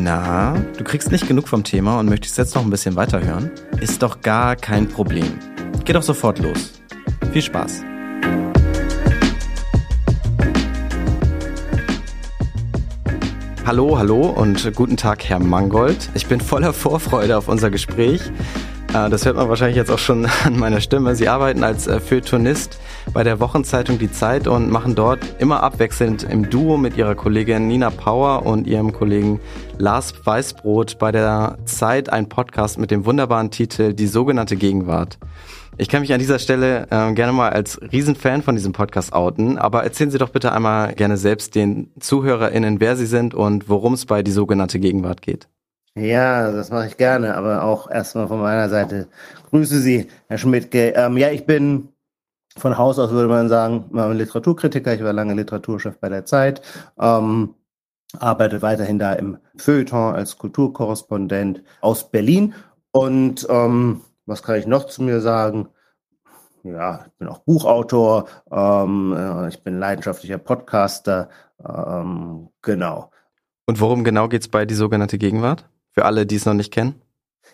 Na, du kriegst nicht genug vom Thema und möchtest jetzt noch ein bisschen weiterhören? Ist doch gar kein Problem. Geh doch sofort los. Viel Spaß. Hallo, hallo und guten Tag, Herr Mangold. Ich bin voller Vorfreude auf unser Gespräch. Äh, das hört man wahrscheinlich jetzt auch schon an meiner Stimme. Sie arbeiten als äh, Feuilletonist bei der Wochenzeitung Die Zeit und machen dort immer abwechselnd im Duo mit ihrer Kollegin Nina Power und ihrem Kollegen Lars Weißbrot bei der Zeit ein Podcast mit dem wunderbaren Titel Die sogenannte Gegenwart. Ich kann mich an dieser Stelle äh, gerne mal als Riesenfan von diesem Podcast outen, aber erzählen Sie doch bitte einmal gerne selbst den ZuhörerInnen, wer Sie sind und worum es bei die sogenannte Gegenwart geht. Ja, das mache ich gerne, aber auch erstmal von meiner Seite. Grüße Sie, Herr Schmidtke. Ähm, ja, ich bin von Haus aus, würde man sagen, Literaturkritiker. Ich war lange Literaturchef bei der Zeit. Ähm, arbeite weiterhin da im Feuilleton als Kulturkorrespondent aus Berlin. Und ähm, was kann ich noch zu mir sagen? Ja, ich bin auch Buchautor, ähm, äh, ich bin leidenschaftlicher Podcaster, ähm, genau. Und worum genau geht's bei die sogenannte Gegenwart? Für alle, die es noch nicht kennen?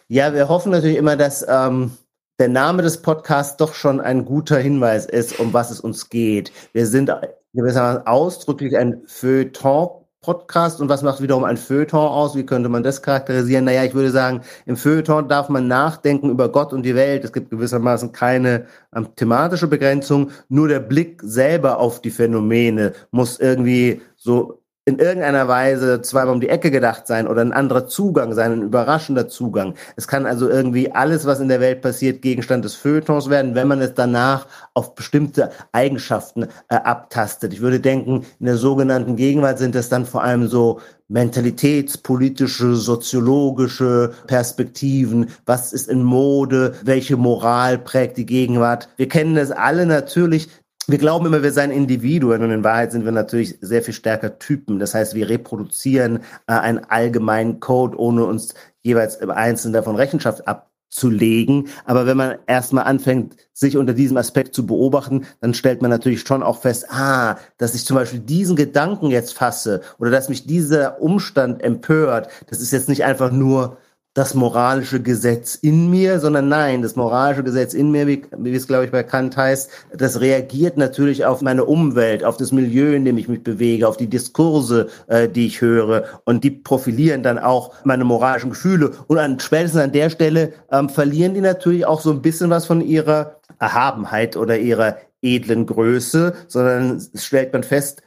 Ja, wir hoffen natürlich immer, dass ähm, der Name des Podcasts doch schon ein guter Hinweis ist, um was es uns geht. Wir sind gewissermaßen ausdrücklich ein Feuilleton-Podcast. Und was macht wiederum ein Feuilleton aus? Wie könnte man das charakterisieren? Naja, ich würde sagen, im Feuilleton darf man nachdenken über Gott und die Welt. Es gibt gewissermaßen keine ähm, thematische Begrenzung. Nur der Blick selber auf die Phänomene muss irgendwie so in irgendeiner Weise zweimal um die Ecke gedacht sein oder ein anderer Zugang sein, ein überraschender Zugang. Es kann also irgendwie alles, was in der Welt passiert, Gegenstand des Feuilletons werden, wenn man es danach auf bestimmte Eigenschaften äh, abtastet. Ich würde denken, in der sogenannten Gegenwart sind es dann vor allem so mentalitätspolitische, soziologische Perspektiven. Was ist in Mode? Welche Moral prägt die Gegenwart? Wir kennen es alle natürlich, wir glauben immer, wir seien Individuen und in Wahrheit sind wir natürlich sehr viel stärker Typen. Das heißt, wir reproduzieren äh, einen allgemeinen Code, ohne uns jeweils im Einzelnen davon Rechenschaft abzulegen. Aber wenn man erstmal anfängt, sich unter diesem Aspekt zu beobachten, dann stellt man natürlich schon auch fest, ah, dass ich zum Beispiel diesen Gedanken jetzt fasse oder dass mich dieser Umstand empört, das ist jetzt nicht einfach nur das moralische Gesetz in mir, sondern nein, das moralische Gesetz in mir, wie, wie es glaube ich bei Kant heißt, das reagiert natürlich auf meine Umwelt, auf das Milieu, in dem ich mich bewege, auf die Diskurse, äh, die ich höre. Und die profilieren dann auch meine moralischen Gefühle. Und an spätestens an der Stelle ähm, verlieren die natürlich auch so ein bisschen was von ihrer Erhabenheit oder ihrer edlen Größe, sondern stellt man fest,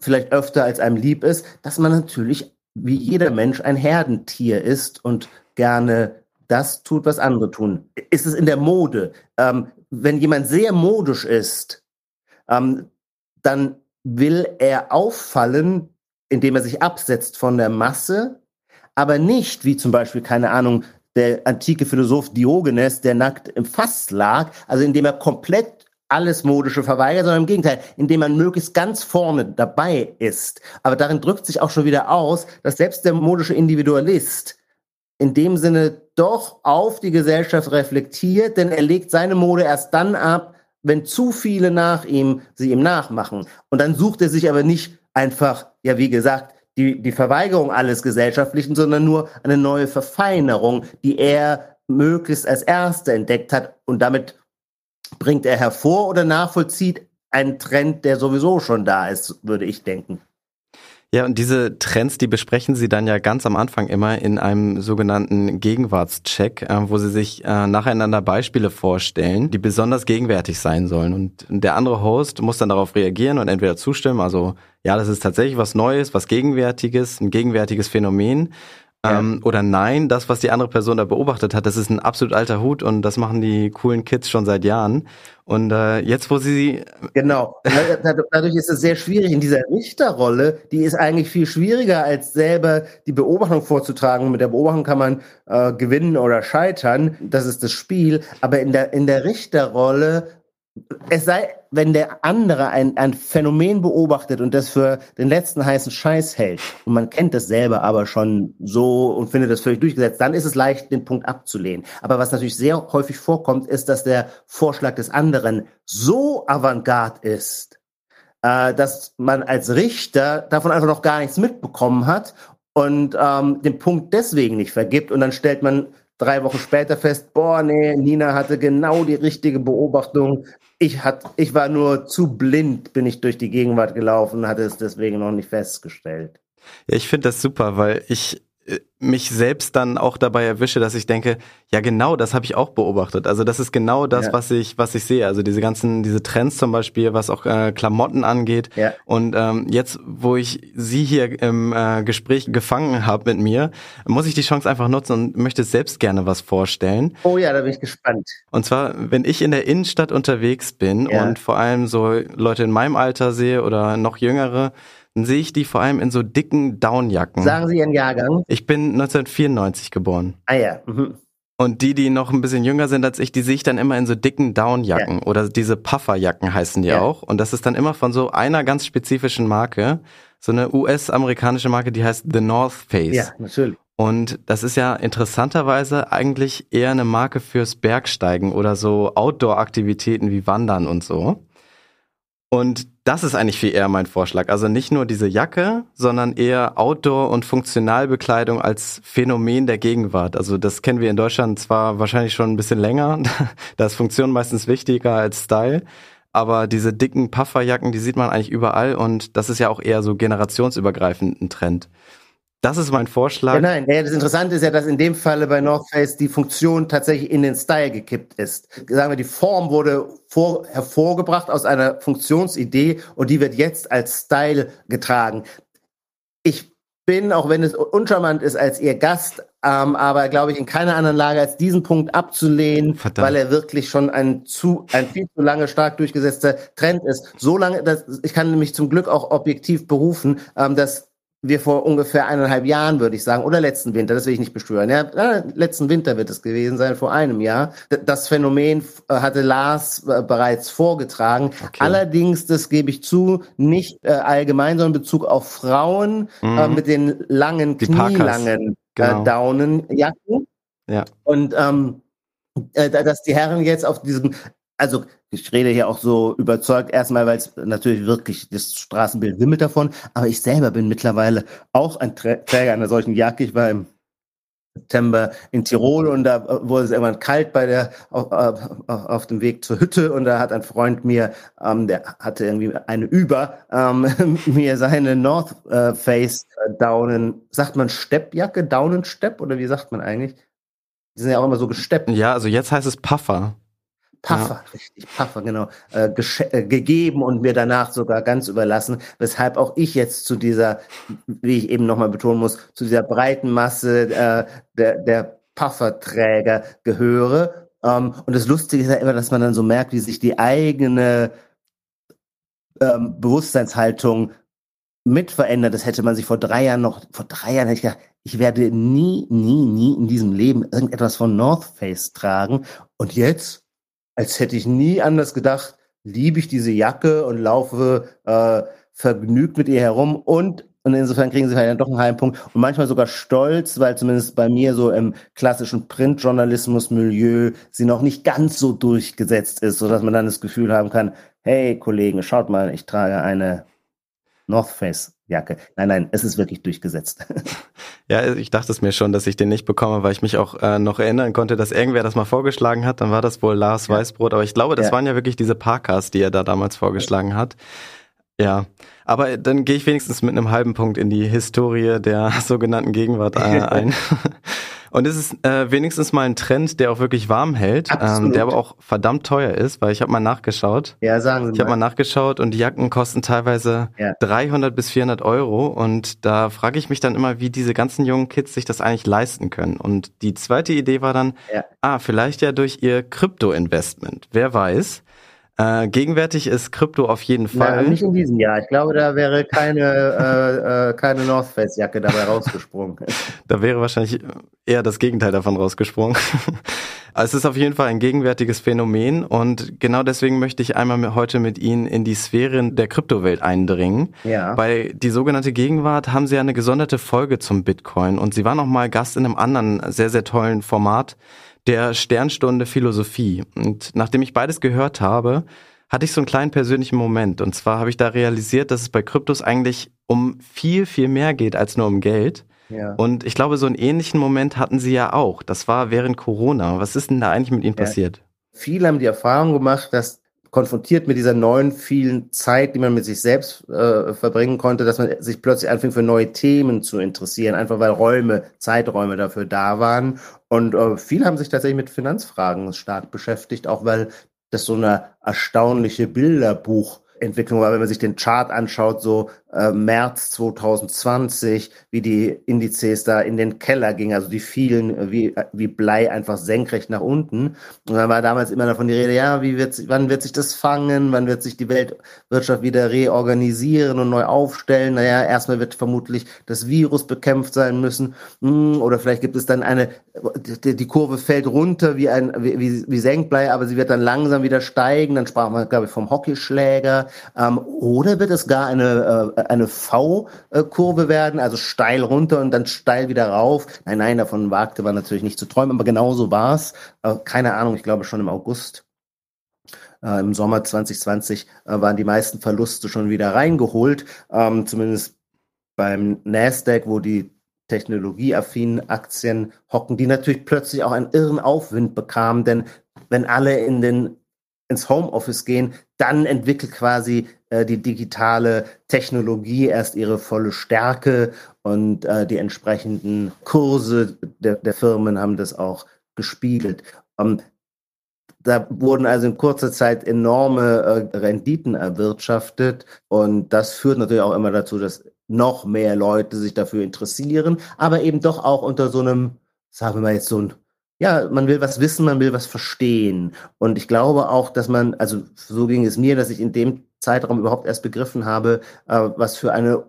vielleicht öfter als einem lieb ist, dass man natürlich wie jeder Mensch ein Herdentier ist und gerne das tut, was andere tun. Ist es in der Mode? Ähm, wenn jemand sehr modisch ist, ähm, dann will er auffallen, indem er sich absetzt von der Masse, aber nicht wie zum Beispiel, keine Ahnung, der antike Philosoph Diogenes, der nackt im Fass lag, also indem er komplett alles Modische verweigert, sondern im Gegenteil, indem man möglichst ganz vorne dabei ist. Aber darin drückt sich auch schon wieder aus, dass selbst der modische Individualist in dem Sinne doch auf die Gesellschaft reflektiert, denn er legt seine Mode erst dann ab, wenn zu viele nach ihm sie ihm nachmachen. Und dann sucht er sich aber nicht einfach, ja, wie gesagt, die, die Verweigerung alles Gesellschaftlichen, sondern nur eine neue Verfeinerung, die er möglichst als Erste entdeckt hat und damit bringt er hervor oder nachvollzieht einen Trend, der sowieso schon da ist, würde ich denken. Ja, und diese Trends, die besprechen Sie dann ja ganz am Anfang immer in einem sogenannten Gegenwartscheck, äh, wo Sie sich äh, nacheinander Beispiele vorstellen, die besonders gegenwärtig sein sollen. Und der andere Host muss dann darauf reagieren und entweder zustimmen, also ja, das ist tatsächlich was Neues, was Gegenwärtiges, ein gegenwärtiges Phänomen. Ähm, oder nein, das, was die andere Person da beobachtet hat, das ist ein absolut alter Hut und das machen die coolen Kids schon seit Jahren. Und äh, jetzt, wo sie... Genau. Dadurch ist es sehr schwierig in dieser Richterrolle. Die ist eigentlich viel schwieriger, als selber die Beobachtung vorzutragen. Mit der Beobachtung kann man äh, gewinnen oder scheitern. Das ist das Spiel. Aber in der, in der Richterrolle es sei, wenn der andere ein, ein Phänomen beobachtet und das für den letzten heißen Scheiß hält und man kennt das selber aber schon so und findet das völlig durchgesetzt, dann ist es leicht, den Punkt abzulehnen. Aber was natürlich sehr häufig vorkommt, ist, dass der Vorschlag des anderen so avantgarde ist, äh, dass man als Richter davon einfach noch gar nichts mitbekommen hat und ähm, den Punkt deswegen nicht vergibt und dann stellt man drei Wochen später fest, boah, nee, Nina hatte genau die richtige Beobachtung. Ich, hat, ich war nur zu blind, bin ich durch die Gegenwart gelaufen, hatte es deswegen noch nicht festgestellt. Ja, ich finde das super, weil ich mich selbst dann auch dabei erwische, dass ich denke, ja genau, das habe ich auch beobachtet. Also das ist genau das, ja. was ich, was ich sehe. Also diese ganzen, diese Trends zum Beispiel, was auch äh, Klamotten angeht. Ja. Und ähm, jetzt, wo ich Sie hier im äh, Gespräch gefangen habe mit mir, muss ich die Chance einfach nutzen und möchte selbst gerne was vorstellen. Oh ja, da bin ich gespannt. Und zwar, wenn ich in der Innenstadt unterwegs bin ja. und vor allem so Leute in meinem Alter sehe oder noch jüngere, dann sehe ich die vor allem in so dicken Downjacken. Sagen Sie Ihren Jahrgang? Ich bin 1994 geboren. Ah ja. Mhm. Und die, die noch ein bisschen jünger sind als ich, die sehe ich dann immer in so dicken Downjacken ja. oder diese Pufferjacken heißen die ja. auch. Und das ist dann immer von so einer ganz spezifischen Marke, so eine US-amerikanische Marke, die heißt The North Face. Ja, natürlich. Und das ist ja interessanterweise eigentlich eher eine Marke fürs Bergsteigen oder so Outdoor-Aktivitäten wie Wandern und so. Und das ist eigentlich viel eher mein Vorschlag. Also nicht nur diese Jacke, sondern eher Outdoor- und Funktionalbekleidung als Phänomen der Gegenwart. Also das kennen wir in Deutschland zwar wahrscheinlich schon ein bisschen länger. da ist Funktion meistens wichtiger als Style. Aber diese dicken Pufferjacken, die sieht man eigentlich überall und das ist ja auch eher so generationsübergreifend ein Trend. Das ist mein Vorschlag. Ja, nein, das Interessante ist ja, dass in dem Falle bei North Face die Funktion tatsächlich in den Style gekippt ist. Sagen wir, die Form wurde vor, hervorgebracht aus einer Funktionsidee und die wird jetzt als Style getragen. Ich bin, auch wenn es uncharmant ist, als ihr Gast, ähm, aber glaube ich in keiner anderen Lage als diesen Punkt abzulehnen, Verdammt. weil er wirklich schon ein zu ein viel zu lange stark durchgesetzter Trend ist. So lange, dass ich kann nämlich zum Glück auch objektiv berufen, ähm, dass wir vor ungefähr eineinhalb Jahren, würde ich sagen, oder letzten Winter, das will ich nicht beschwören. Ja, letzten Winter wird es gewesen sein, vor einem Jahr. Das Phänomen äh, hatte Lars äh, bereits vorgetragen. Okay. Allerdings, das gebe ich zu, nicht äh, allgemein, sondern in Bezug auf Frauen mhm. äh, mit den langen, Die knielangen genau. Daunenjacken. Ja. Und ähm, dass die Herren jetzt auf diesem also ich rede hier auch so überzeugt, erstmal, weil es natürlich wirklich das Straßenbild wimmelt davon, aber ich selber bin mittlerweile auch ein Träger einer solchen Jacke. Ich war im September in Tirol und da wurde es irgendwann kalt bei der auf, auf, dem Weg zur Hütte und da hat ein Freund mir, ähm, der hatte irgendwie eine über, ähm, mir seine North äh, Face äh, Daunen, sagt man Steppjacke, Daunenstepp oder wie sagt man eigentlich? Die sind ja auch immer so gesteppt. Ja, also jetzt heißt es Puffer. Puffer, ja. richtig, Puffer, genau, äh, äh, gegeben und mir danach sogar ganz überlassen, weshalb auch ich jetzt zu dieser, wie ich eben nochmal betonen muss, zu dieser breiten Masse äh, der, der Pufferträger gehöre. Ähm, und das Lustige ist ja immer, dass man dann so merkt, wie sich die eigene ähm, Bewusstseinshaltung mit verändert. Das hätte man sich vor drei Jahren noch, vor drei Jahren hätte ich gedacht, ich werde nie, nie, nie in diesem Leben irgendetwas von North Face tragen. Und jetzt als hätte ich nie anders gedacht, liebe ich diese Jacke und laufe äh, vergnügt mit ihr herum und und insofern kriegen sie dann doch einen halben Punkt und manchmal sogar stolz, weil zumindest bei mir so im klassischen Printjournalismus-Milieu sie noch nicht ganz so durchgesetzt ist, sodass man dann das Gefühl haben kann, hey Kollegen, schaut mal, ich trage eine North Face Jacke. Nein, nein, es ist wirklich durchgesetzt. Ja, ich dachte es mir schon, dass ich den nicht bekomme, weil ich mich auch äh, noch erinnern konnte, dass irgendwer das mal vorgeschlagen hat. Dann war das wohl Lars ja. Weißbrot. Aber ich glaube, das ja. waren ja wirklich diese Parkas, die er da damals vorgeschlagen hat. Ja, aber dann gehe ich wenigstens mit einem halben Punkt in die Historie der sogenannten Gegenwart äh, ein. Und es ist äh, wenigstens mal ein Trend, der auch wirklich warm hält, ähm, der aber auch verdammt teuer ist, weil ich habe mal nachgeschaut. Ja, sagen Sie Ich habe mal nachgeschaut und die Jacken kosten teilweise ja. 300 bis 400 Euro und da frage ich mich dann immer, wie diese ganzen jungen Kids sich das eigentlich leisten können. Und die zweite Idee war dann, ja. ah, vielleicht ja durch ihr Krypto-Investment. Wer weiß. Äh, gegenwärtig ist Krypto auf jeden Fall. Na, nicht in diesem Jahr. Ich glaube, da wäre keine, äh, äh, keine North Face Jacke dabei rausgesprungen. da wäre wahrscheinlich eher das Gegenteil davon rausgesprungen. Also es ist auf jeden Fall ein gegenwärtiges Phänomen und genau deswegen möchte ich einmal heute mit Ihnen in die Sphären der Kryptowelt eindringen. Ja. Bei die sogenannte Gegenwart haben Sie ja eine gesonderte Folge zum Bitcoin und Sie waren auch mal Gast in einem anderen sehr, sehr tollen Format der Sternstunde Philosophie. Und nachdem ich beides gehört habe, hatte ich so einen kleinen persönlichen Moment. Und zwar habe ich da realisiert, dass es bei Kryptos eigentlich um viel, viel mehr geht als nur um Geld. Ja. Und ich glaube, so einen ähnlichen Moment hatten Sie ja auch. Das war während Corona. Was ist denn da eigentlich mit Ihnen ja. passiert? Viele haben die Erfahrung gemacht, dass konfrontiert mit dieser neuen, vielen Zeit, die man mit sich selbst äh, verbringen konnte, dass man sich plötzlich anfing für neue Themen zu interessieren, einfach weil Räume, Zeiträume dafür da waren. Und äh, viele haben sich tatsächlich mit Finanzfragen stark beschäftigt, auch weil das so eine erstaunliche Bilderbuch Entwicklung war, wenn man sich den Chart anschaut, so äh, März 2020, wie die Indizes da in den Keller gingen, also die fielen wie, äh, wie Blei einfach senkrecht nach unten. Und dann war damals immer davon die Rede, ja, wie wird, wann wird sich das fangen, wann wird sich die Weltwirtschaft wieder reorganisieren und neu aufstellen? Naja, erstmal wird vermutlich das Virus bekämpft sein müssen, hm, oder vielleicht gibt es dann eine, die, die Kurve fällt runter wie ein, wie, wie Senkblei, aber sie wird dann langsam wieder steigen, dann sprach man, glaube ich, vom Hockeyschläger, ähm, oder wird es gar eine, äh, eine V-Kurve werden, also steil runter und dann steil wieder rauf? Nein, nein, davon wagte man natürlich nicht zu träumen, aber genau so war es. Äh, keine Ahnung, ich glaube schon im August. Äh, Im Sommer 2020 äh, waren die meisten Verluste schon wieder reingeholt, ähm, zumindest beim Nasdaq, wo die technologieaffinen Aktien hocken, die natürlich plötzlich auch einen irren Aufwind bekamen, denn wenn alle in den ins Homeoffice gehen, dann entwickelt quasi äh, die digitale Technologie erst ihre volle Stärke und äh, die entsprechenden Kurse der, der Firmen haben das auch gespiegelt. Ähm, da wurden also in kurzer Zeit enorme äh, Renditen erwirtschaftet und das führt natürlich auch immer dazu, dass noch mehr Leute sich dafür interessieren, aber eben doch auch unter so einem, sagen wir mal jetzt so ein ja, man will was wissen, man will was verstehen. Und ich glaube auch, dass man, also so ging es mir, dass ich in dem Zeitraum überhaupt erst begriffen habe, äh, was für eine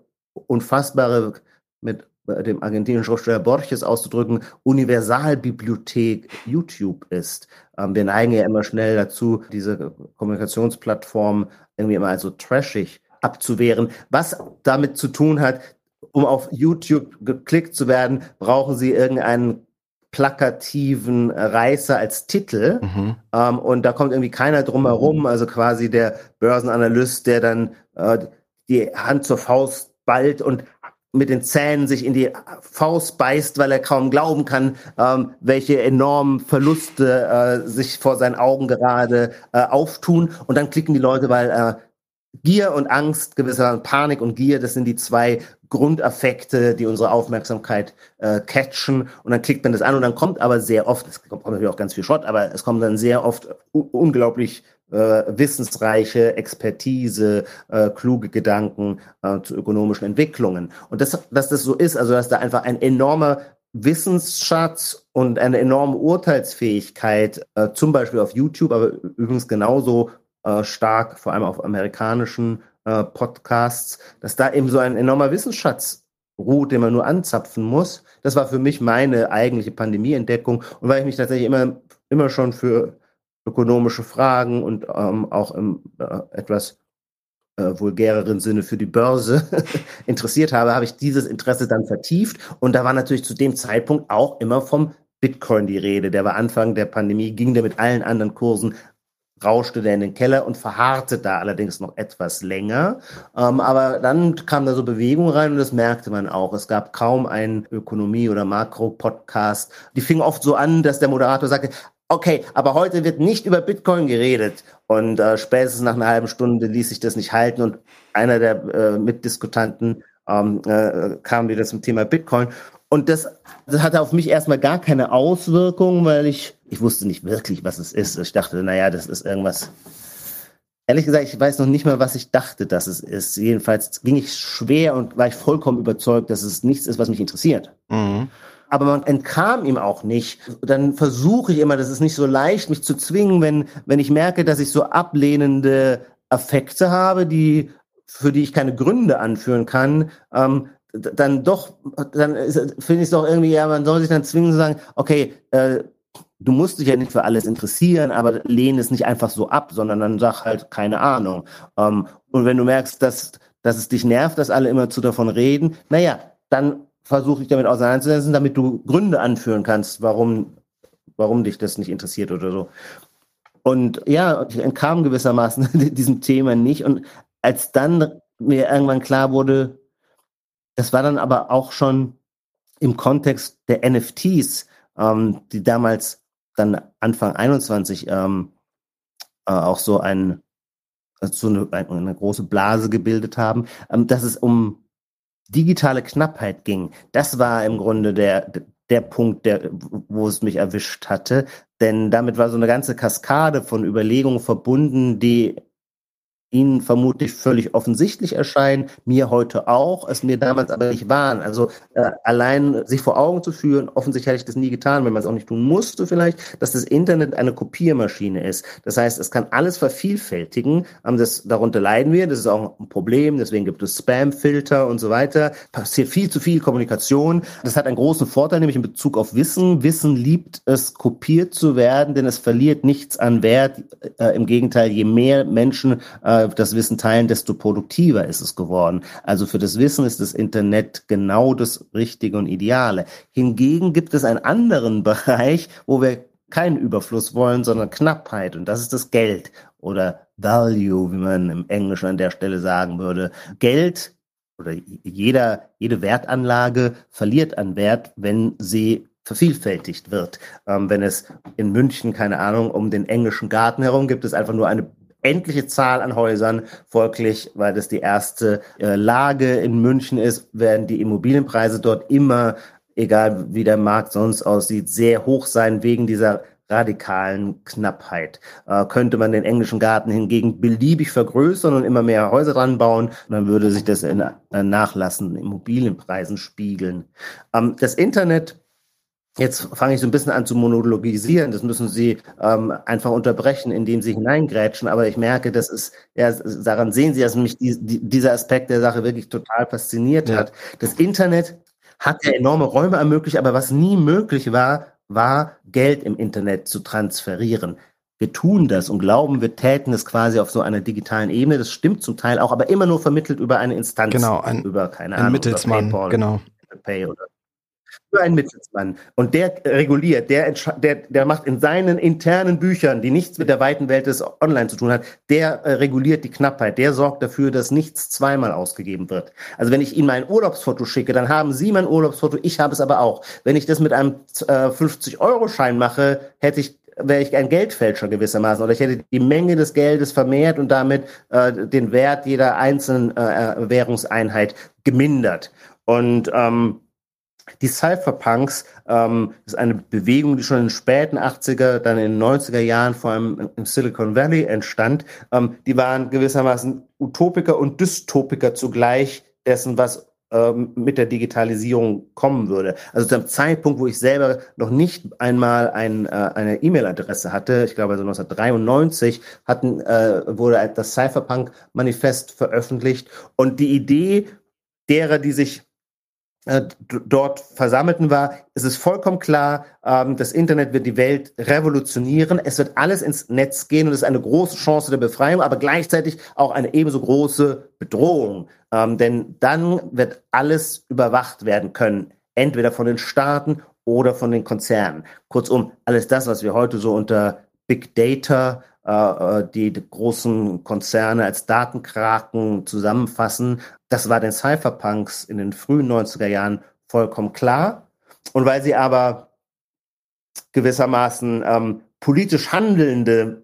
unfassbare, mit dem argentinischen Schriftsteller Borges auszudrücken, Universalbibliothek YouTube ist. Ähm, wir neigen ja immer schnell dazu, diese Kommunikationsplattform irgendwie immer so trashig abzuwehren, was damit zu tun hat, um auf YouTube geklickt zu werden, brauchen Sie irgendeinen plakativen Reißer als Titel. Mhm. Ähm, und da kommt irgendwie keiner drum herum. Also quasi der Börsenanalyst, der dann äh, die Hand zur Faust ballt und mit den Zähnen sich in die Faust beißt, weil er kaum glauben kann, ähm, welche enormen Verluste äh, sich vor seinen Augen gerade äh, auftun. Und dann klicken die Leute, weil äh, Gier und Angst, gewissermaßen Panik und Gier, das sind die zwei Grundaffekte, die unsere Aufmerksamkeit äh, catchen. Und dann klickt man das an und dann kommt aber sehr oft, es kommt natürlich auch ganz viel Schrott, aber es kommt dann sehr oft unglaublich äh, wissensreiche Expertise, äh, kluge Gedanken äh, zu ökonomischen Entwicklungen. Und das, dass das so ist, also dass da einfach ein enormer Wissensschatz und eine enorme Urteilsfähigkeit, äh, zum Beispiel auf YouTube, aber übrigens genauso äh, stark, vor allem auf amerikanischen äh, Podcasts, dass da eben so ein enormer Wissensschatz ruht, den man nur anzapfen muss. Das war für mich meine eigentliche Pandemieentdeckung und weil ich mich tatsächlich immer, immer schon für ökonomische Fragen und ähm, auch im äh, etwas äh, vulgäreren Sinne für die Börse interessiert habe, habe ich dieses Interesse dann vertieft. Und da war natürlich zu dem Zeitpunkt auch immer vom Bitcoin die Rede. Der war Anfang der Pandemie, ging der mit allen anderen Kursen rauschte der in den Keller und verharrte da allerdings noch etwas länger. Ähm, aber dann kam da so Bewegung rein und das merkte man auch. Es gab kaum einen Ökonomie- oder Makro-Podcast. Die fing oft so an, dass der Moderator sagte, okay, aber heute wird nicht über Bitcoin geredet. Und äh, spätestens nach einer halben Stunde ließ sich das nicht halten und einer der äh, Mitdiskutanten ähm, äh, kam wieder zum Thema Bitcoin. Und das, das hatte auf mich erstmal gar keine Auswirkungen, weil ich, ich wusste nicht wirklich, was es ist. Ich dachte, naja, das ist irgendwas. Ehrlich gesagt, ich weiß noch nicht mal, was ich dachte, dass es ist. Jedenfalls ging ich schwer und war ich vollkommen überzeugt, dass es nichts ist, was mich interessiert. Mhm. Aber man entkam ihm auch nicht. Dann versuche ich immer, das ist nicht so leicht, mich zu zwingen, wenn, wenn ich merke, dass ich so ablehnende Affekte habe, die für die ich keine Gründe anführen kann, ähm, dann doch, dann finde ich es doch irgendwie, ja, man soll sich dann zwingen zu sagen, okay, äh, du musst dich ja nicht für alles interessieren, aber lehne es nicht einfach so ab, sondern dann sag halt, keine Ahnung. Ähm, und wenn du merkst, dass, dass es dich nervt, dass alle immer zu davon reden, naja, dann versuche ich damit auseinanderzusetzen, damit du Gründe anführen kannst, warum, warum dich das nicht interessiert oder so. Und ja, ich entkam gewissermaßen diesem Thema nicht. Und als dann mir irgendwann klar wurde, das war dann aber auch schon im Kontext der NFTs, ähm, die damals dann Anfang 21 ähm, äh, auch so ein so eine, eine große Blase gebildet haben, ähm, dass es um digitale Knappheit ging. Das war im Grunde der, der Punkt, der, wo es mich erwischt hatte. Denn damit war so eine ganze Kaskade von Überlegungen verbunden, die Ihnen vermutlich völlig offensichtlich erscheinen, mir heute auch, es mir damals aber nicht waren. Also äh, allein sich vor Augen zu führen, offensichtlich hätte ich das nie getan, wenn man es auch nicht tun musste vielleicht, dass das Internet eine Kopiermaschine ist. Das heißt, es kann alles vervielfältigen. Das, darunter leiden wir, das ist auch ein Problem, deswegen gibt es Spamfilter und so weiter. Passiert viel zu viel Kommunikation. Das hat einen großen Vorteil, nämlich in Bezug auf Wissen. Wissen liebt es, kopiert zu werden, denn es verliert nichts an Wert. Äh, Im Gegenteil, je mehr Menschen äh, das Wissen teilen, desto produktiver ist es geworden. Also für das Wissen ist das Internet genau das Richtige und Ideale. Hingegen gibt es einen anderen Bereich, wo wir keinen Überfluss wollen, sondern Knappheit. Und das ist das Geld oder Value, wie man im Englischen an der Stelle sagen würde. Geld oder jeder, jede Wertanlage verliert an Wert, wenn sie vervielfältigt wird. Ähm, wenn es in München, keine Ahnung, um den englischen Garten herum gibt es einfach nur eine endliche Zahl an Häusern. Folglich, weil das die erste äh, Lage in München ist, werden die Immobilienpreise dort immer, egal wie der Markt sonst aussieht, sehr hoch sein wegen dieser radikalen Knappheit. Äh, könnte man den englischen Garten hingegen beliebig vergrößern und immer mehr Häuser dran bauen, dann würde sich das in äh, nachlassenden Immobilienpreisen spiegeln. Ähm, das Internet Jetzt fange ich so ein bisschen an zu monologisieren. Das müssen Sie ähm, einfach unterbrechen, indem Sie hineingrätschen. Aber ich merke, das ist, ja, daran sehen Sie, dass mich die, die, dieser Aspekt der Sache wirklich total fasziniert ja. hat. Das Internet hat ja enorme Räume ermöglicht, aber was nie möglich war, war Geld im Internet zu transferieren. Wir tun das und glauben, wir täten es quasi auf so einer digitalen Ebene. Das stimmt zum Teil auch, aber immer nur vermittelt über eine Instanz. Genau, ein, über keine ein Ahnung, Mittelsmann, PayPal, genau. Pay oder für einen Mittelsmann. Und der reguliert, der, der, der macht in seinen internen Büchern, die nichts mit der weiten Welt des Online zu tun hat, der äh, reguliert die Knappheit, der sorgt dafür, dass nichts zweimal ausgegeben wird. Also wenn ich Ihnen mein Urlaubsfoto schicke, dann haben Sie mein Urlaubsfoto, ich habe es aber auch. Wenn ich das mit einem äh, 50-Euro-Schein mache, hätte ich wäre ich ein Geldfälscher gewissermaßen oder ich hätte die Menge des Geldes vermehrt und damit äh, den Wert jeder einzelnen äh, äh Währungseinheit gemindert. Und ähm, die Cypherpunks ähm, ist eine Bewegung, die schon in den späten 80er, dann in den 90er Jahren vor allem im Silicon Valley entstand. Ähm, die waren gewissermaßen Utopiker und Dystopiker zugleich dessen, was ähm, mit der Digitalisierung kommen würde. Also zum Zeitpunkt, wo ich selber noch nicht einmal ein, äh, eine E-Mail-Adresse hatte, ich glaube also 1993, hatten, äh, wurde das Cypherpunk-Manifest veröffentlicht und die Idee derer, die sich dort versammelten war, es ist vollkommen klar, ähm, das Internet wird die Welt revolutionieren. Es wird alles ins Netz gehen und es ist eine große Chance der Befreiung, aber gleichzeitig auch eine ebenso große Bedrohung. Ähm, denn dann wird alles überwacht werden können, entweder von den Staaten oder von den Konzernen. Kurzum, alles das, was wir heute so unter Big Data äh, äh, die großen Konzerne als Datenkraken zusammenfassen. Das war den Cypherpunks in den frühen 90er Jahren vollkommen klar. Und weil sie aber gewissermaßen ähm, politisch handelnde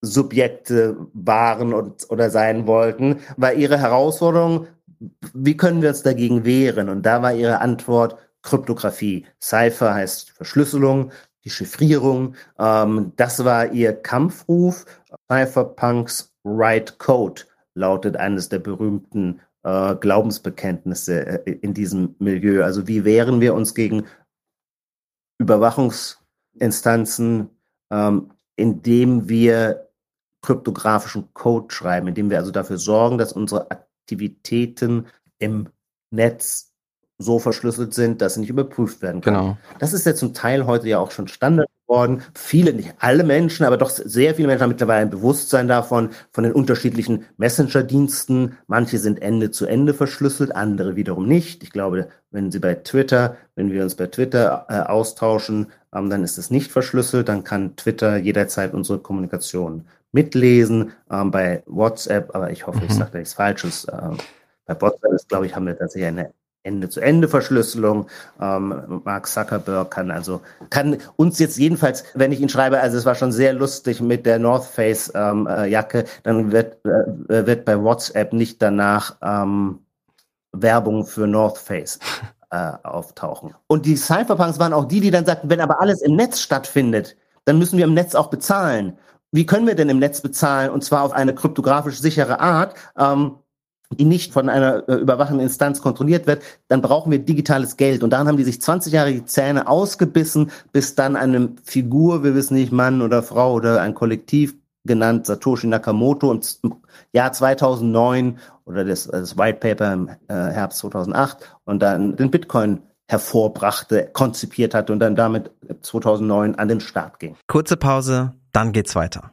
Subjekte waren und, oder sein wollten, war ihre Herausforderung, wie können wir uns dagegen wehren? Und da war ihre Antwort Kryptographie. Cypher heißt Verschlüsselung, die Chiffrierung. Ähm, das war ihr Kampfruf. Cypherpunks Right Code lautet eines der berühmten äh, Glaubensbekenntnisse äh, in diesem Milieu. Also wie wehren wir uns gegen Überwachungsinstanzen, ähm, indem wir kryptografischen Code schreiben, indem wir also dafür sorgen, dass unsere Aktivitäten im Netz so verschlüsselt sind, dass sie nicht überprüft werden können. Genau. Das ist ja zum Teil heute ja auch schon Standard geworden. Viele, nicht alle Menschen, aber doch sehr viele Menschen haben mittlerweile ein Bewusstsein davon, von den unterschiedlichen Messenger-Diensten. Manche sind Ende zu Ende verschlüsselt, andere wiederum nicht. Ich glaube, wenn Sie bei Twitter, wenn wir uns bei Twitter äh, austauschen, ähm, dann ist es nicht verschlüsselt. Dann kann Twitter jederzeit unsere Kommunikation mitlesen. Ähm, bei WhatsApp, aber ich hoffe, ich mhm. sage nichts Falsches. Äh, bei WhatsApp ist, glaube ich, haben wir tatsächlich eine Ende-zu-Ende-Verschlüsselung. Ähm, Mark Zuckerberg kann also, kann uns jetzt jedenfalls, wenn ich ihn schreibe, also es war schon sehr lustig mit der North Face ähm, äh, Jacke, dann wird, äh, wird bei WhatsApp nicht danach ähm, Werbung für North Face äh, auftauchen. Und die Cypherpunks waren auch die, die dann sagten, wenn aber alles im Netz stattfindet, dann müssen wir im Netz auch bezahlen. Wie können wir denn im Netz bezahlen? Und zwar auf eine kryptografisch sichere Art. Ähm, die nicht von einer äh, überwachenden Instanz kontrolliert wird, dann brauchen wir digitales Geld. Und daran haben die sich 20 Jahre die Zähne ausgebissen, bis dann eine Figur, wir wissen nicht, Mann oder Frau oder ein Kollektiv genannt, Satoshi Nakamoto im Jahr 2009 oder das, das White Paper im äh, Herbst 2008 und dann den Bitcoin hervorbrachte, konzipiert hatte und dann damit 2009 an den Start ging. Kurze Pause, dann geht's weiter.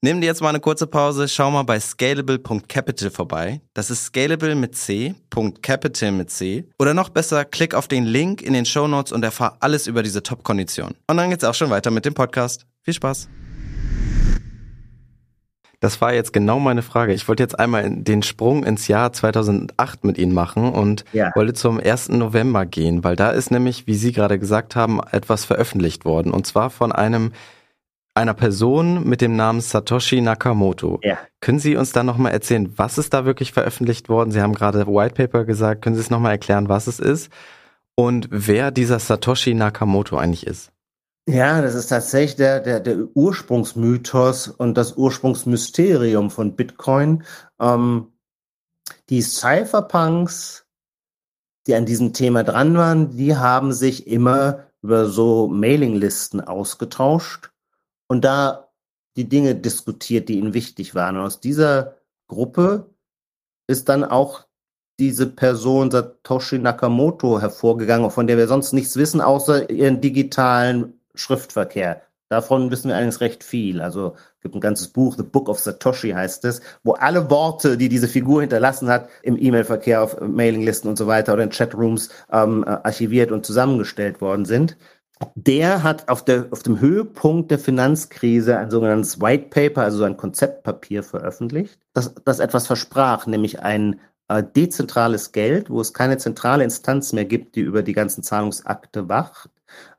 Nimm dir jetzt mal eine kurze Pause, schau mal bei scalable.capital vorbei. Das ist scalable mit C, .capital mit C. Oder noch besser, klick auf den Link in den Show Notes und erfahr alles über diese Top-Kondition. Und dann geht's auch schon weiter mit dem Podcast. Viel Spaß! Das war jetzt genau meine Frage. Ich wollte jetzt einmal den Sprung ins Jahr 2008 mit Ihnen machen und ja. wollte zum 1. November gehen, weil da ist nämlich, wie Sie gerade gesagt haben, etwas veröffentlicht worden. Und zwar von einem einer Person mit dem Namen Satoshi Nakamoto. Ja. Können Sie uns da nochmal erzählen, was ist da wirklich veröffentlicht worden? Sie haben gerade White Paper gesagt. Können Sie es nochmal erklären, was es ist? Und wer dieser Satoshi Nakamoto eigentlich ist? Ja, das ist tatsächlich der, der, der Ursprungsmythos und das Ursprungsmysterium von Bitcoin. Ähm, die Cypherpunks, die an diesem Thema dran waren, die haben sich immer über so Mailinglisten ausgetauscht und da die Dinge diskutiert, die ihnen wichtig waren. Und aus dieser Gruppe ist dann auch diese Person Satoshi Nakamoto hervorgegangen, von der wir sonst nichts wissen, außer ihren digitalen Schriftverkehr. Davon wissen wir allerdings recht viel. Also gibt ein ganzes Buch, The Book of Satoshi heißt es, wo alle Worte, die diese Figur hinterlassen hat, im E-Mail-Verkehr, auf Mailinglisten und so weiter oder in Chatrooms ähm, archiviert und zusammengestellt worden sind der hat auf, der, auf dem Höhepunkt der Finanzkrise ein sogenanntes White Paper, also ein Konzeptpapier veröffentlicht, das, das etwas versprach, nämlich ein äh, dezentrales Geld, wo es keine zentrale Instanz mehr gibt, die über die ganzen Zahlungsakte wacht.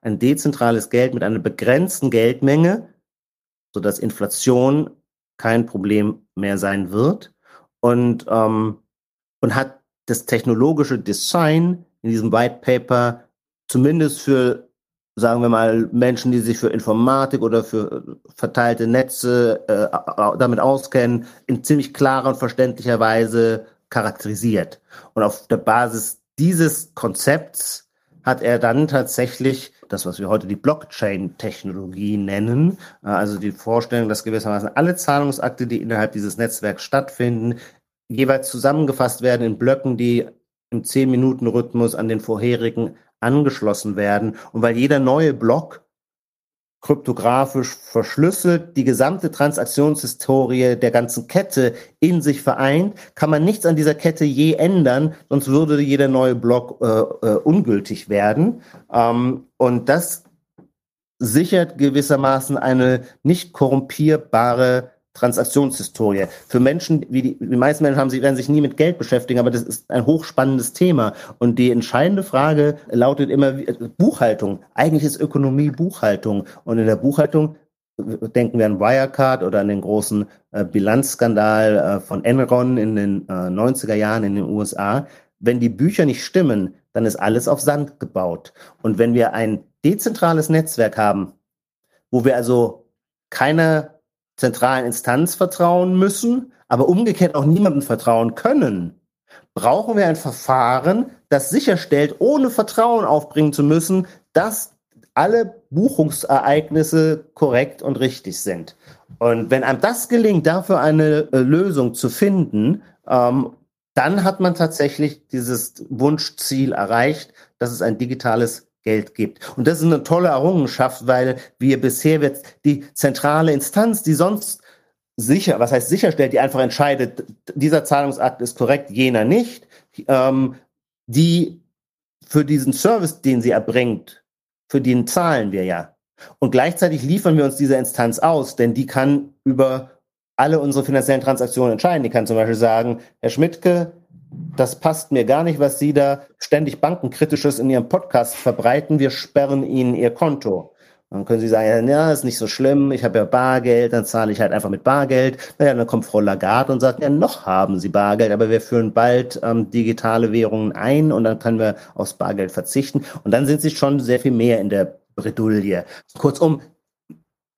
Ein dezentrales Geld mit einer begrenzten Geldmenge, sodass Inflation kein Problem mehr sein wird. Und, ähm, und hat das technologische Design in diesem White Paper zumindest für sagen wir mal, Menschen, die sich für Informatik oder für verteilte Netze äh, damit auskennen, in ziemlich klarer und verständlicher Weise charakterisiert. Und auf der Basis dieses Konzepts hat er dann tatsächlich das, was wir heute die Blockchain-Technologie nennen, äh, also die Vorstellung, dass gewissermaßen alle Zahlungsakte, die innerhalb dieses Netzwerks stattfinden, jeweils zusammengefasst werden in Blöcken, die im 10-Minuten-Rhythmus an den vorherigen angeschlossen werden. Und weil jeder neue Block kryptografisch verschlüsselt die gesamte Transaktionshistorie der ganzen Kette in sich vereint, kann man nichts an dieser Kette je ändern, sonst würde jeder neue Block äh, äh, ungültig werden. Ähm, und das sichert gewissermaßen eine nicht korrumpierbare Transaktionshistorie. Für Menschen, wie die, die meisten Menschen haben, sie werden sich nie mit Geld beschäftigen, aber das ist ein hochspannendes Thema. Und die entscheidende Frage lautet immer Buchhaltung. Eigentlich ist Ökonomie Buchhaltung. Und in der Buchhaltung denken wir an Wirecard oder an den großen äh, Bilanzskandal äh, von Enron in den äh, 90er Jahren in den USA. Wenn die Bücher nicht stimmen, dann ist alles auf Sand gebaut. Und wenn wir ein dezentrales Netzwerk haben, wo wir also keine zentralen Instanz vertrauen müssen, aber umgekehrt auch niemandem vertrauen können, brauchen wir ein Verfahren, das sicherstellt, ohne Vertrauen aufbringen zu müssen, dass alle Buchungsereignisse korrekt und richtig sind. Und wenn einem das gelingt, dafür eine äh, Lösung zu finden, ähm, dann hat man tatsächlich dieses Wunschziel erreicht, dass es ein digitales Geld gibt. Und das ist eine tolle Errungenschaft, weil wir bisher wird die zentrale Instanz, die sonst sicher, was heißt sicherstellt, die einfach entscheidet, dieser Zahlungsakt ist korrekt, jener nicht, ähm, die für diesen Service, den sie erbringt, für den zahlen wir ja. Und gleichzeitig liefern wir uns diese Instanz aus, denn die kann über alle unsere finanziellen Transaktionen entscheiden. Die kann zum Beispiel sagen, Herr Schmidtke, das passt mir gar nicht, was Sie da ständig Bankenkritisches in Ihrem Podcast verbreiten. Wir sperren Ihnen Ihr Konto. Dann können Sie sagen, ja, ist nicht so schlimm, ich habe ja Bargeld, dann zahle ich halt einfach mit Bargeld. Naja, dann kommt Frau Lagarde und sagt, ja, noch haben Sie Bargeld, aber wir führen bald ähm, digitale Währungen ein und dann können wir aufs Bargeld verzichten. Und dann sind Sie schon sehr viel mehr in der Bredouille. Kurzum,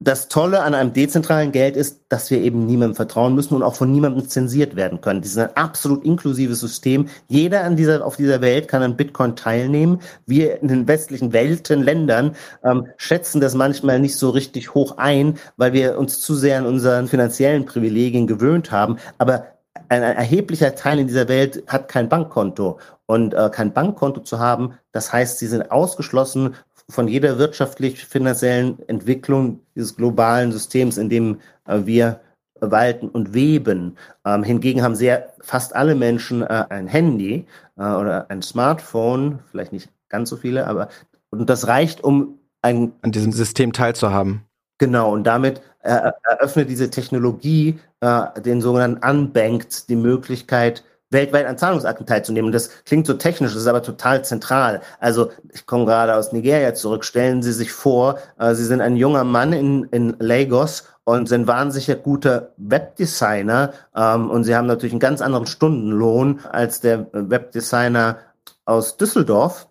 das Tolle an einem dezentralen Geld ist, dass wir eben niemandem vertrauen müssen und auch von niemandem zensiert werden können. Das ist ein absolut inklusives System. Jeder an dieser, auf dieser Welt kann an Bitcoin teilnehmen. Wir in den westlichen Welten, Ländern ähm, schätzen das manchmal nicht so richtig hoch ein, weil wir uns zu sehr an unseren finanziellen Privilegien gewöhnt haben. Aber ein erheblicher Teil in dieser Welt hat kein Bankkonto. Und äh, kein Bankkonto zu haben, das heißt, sie sind ausgeschlossen von jeder wirtschaftlich-finanziellen Entwicklung dieses globalen Systems, in dem äh, wir walten und weben. Ähm, hingegen haben sehr fast alle Menschen äh, ein Handy äh, oder ein Smartphone, vielleicht nicht ganz so viele, aber und das reicht, um ein an diesem System teilzuhaben. Genau, und damit äh, eröffnet diese Technologie äh, den sogenannten Unbanked die Möglichkeit, weltweit an Zahlungsakten teilzunehmen. Und das klingt so technisch, das ist aber total zentral. Also ich komme gerade aus Nigeria zurück. Stellen Sie sich vor, äh, Sie sind ein junger Mann in, in Lagos und sind wahnsinnig guter Webdesigner ähm, und Sie haben natürlich einen ganz anderen Stundenlohn als der Webdesigner aus Düsseldorf.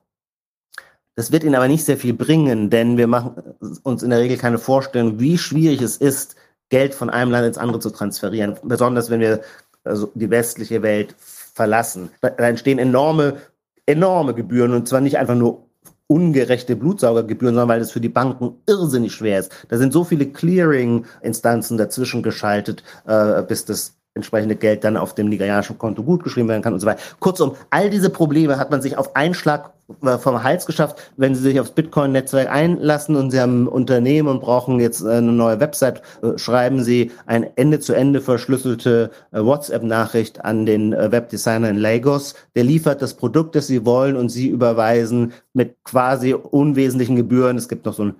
Das wird Ihnen aber nicht sehr viel bringen, denn wir machen uns in der Regel keine Vorstellung, wie schwierig es ist, Geld von einem Land ins andere zu transferieren. Besonders wenn wir also die westliche Welt verlassen. Da entstehen enorme, enorme Gebühren und zwar nicht einfach nur ungerechte Blutsaugergebühren, sondern weil es für die Banken irrsinnig schwer ist. Da sind so viele Clearing-Instanzen dazwischen geschaltet, äh, bis das entsprechende Geld dann auf dem nigerianischen Konto gutgeschrieben werden kann und so weiter. Kurzum, all diese Probleme hat man sich auf einen Schlag äh, vom Hals geschafft, wenn Sie sich aufs Bitcoin-Netzwerk einlassen und Sie haben ein Unternehmen und brauchen jetzt äh, eine neue Website, äh, schreiben Sie eine Ende-zu-Ende verschlüsselte WhatsApp-Nachricht an den Webdesigner in Lagos. Der liefert das Produkt, das Sie wollen und Sie überweisen mit quasi unwesentlichen Gebühren. Es gibt noch so ein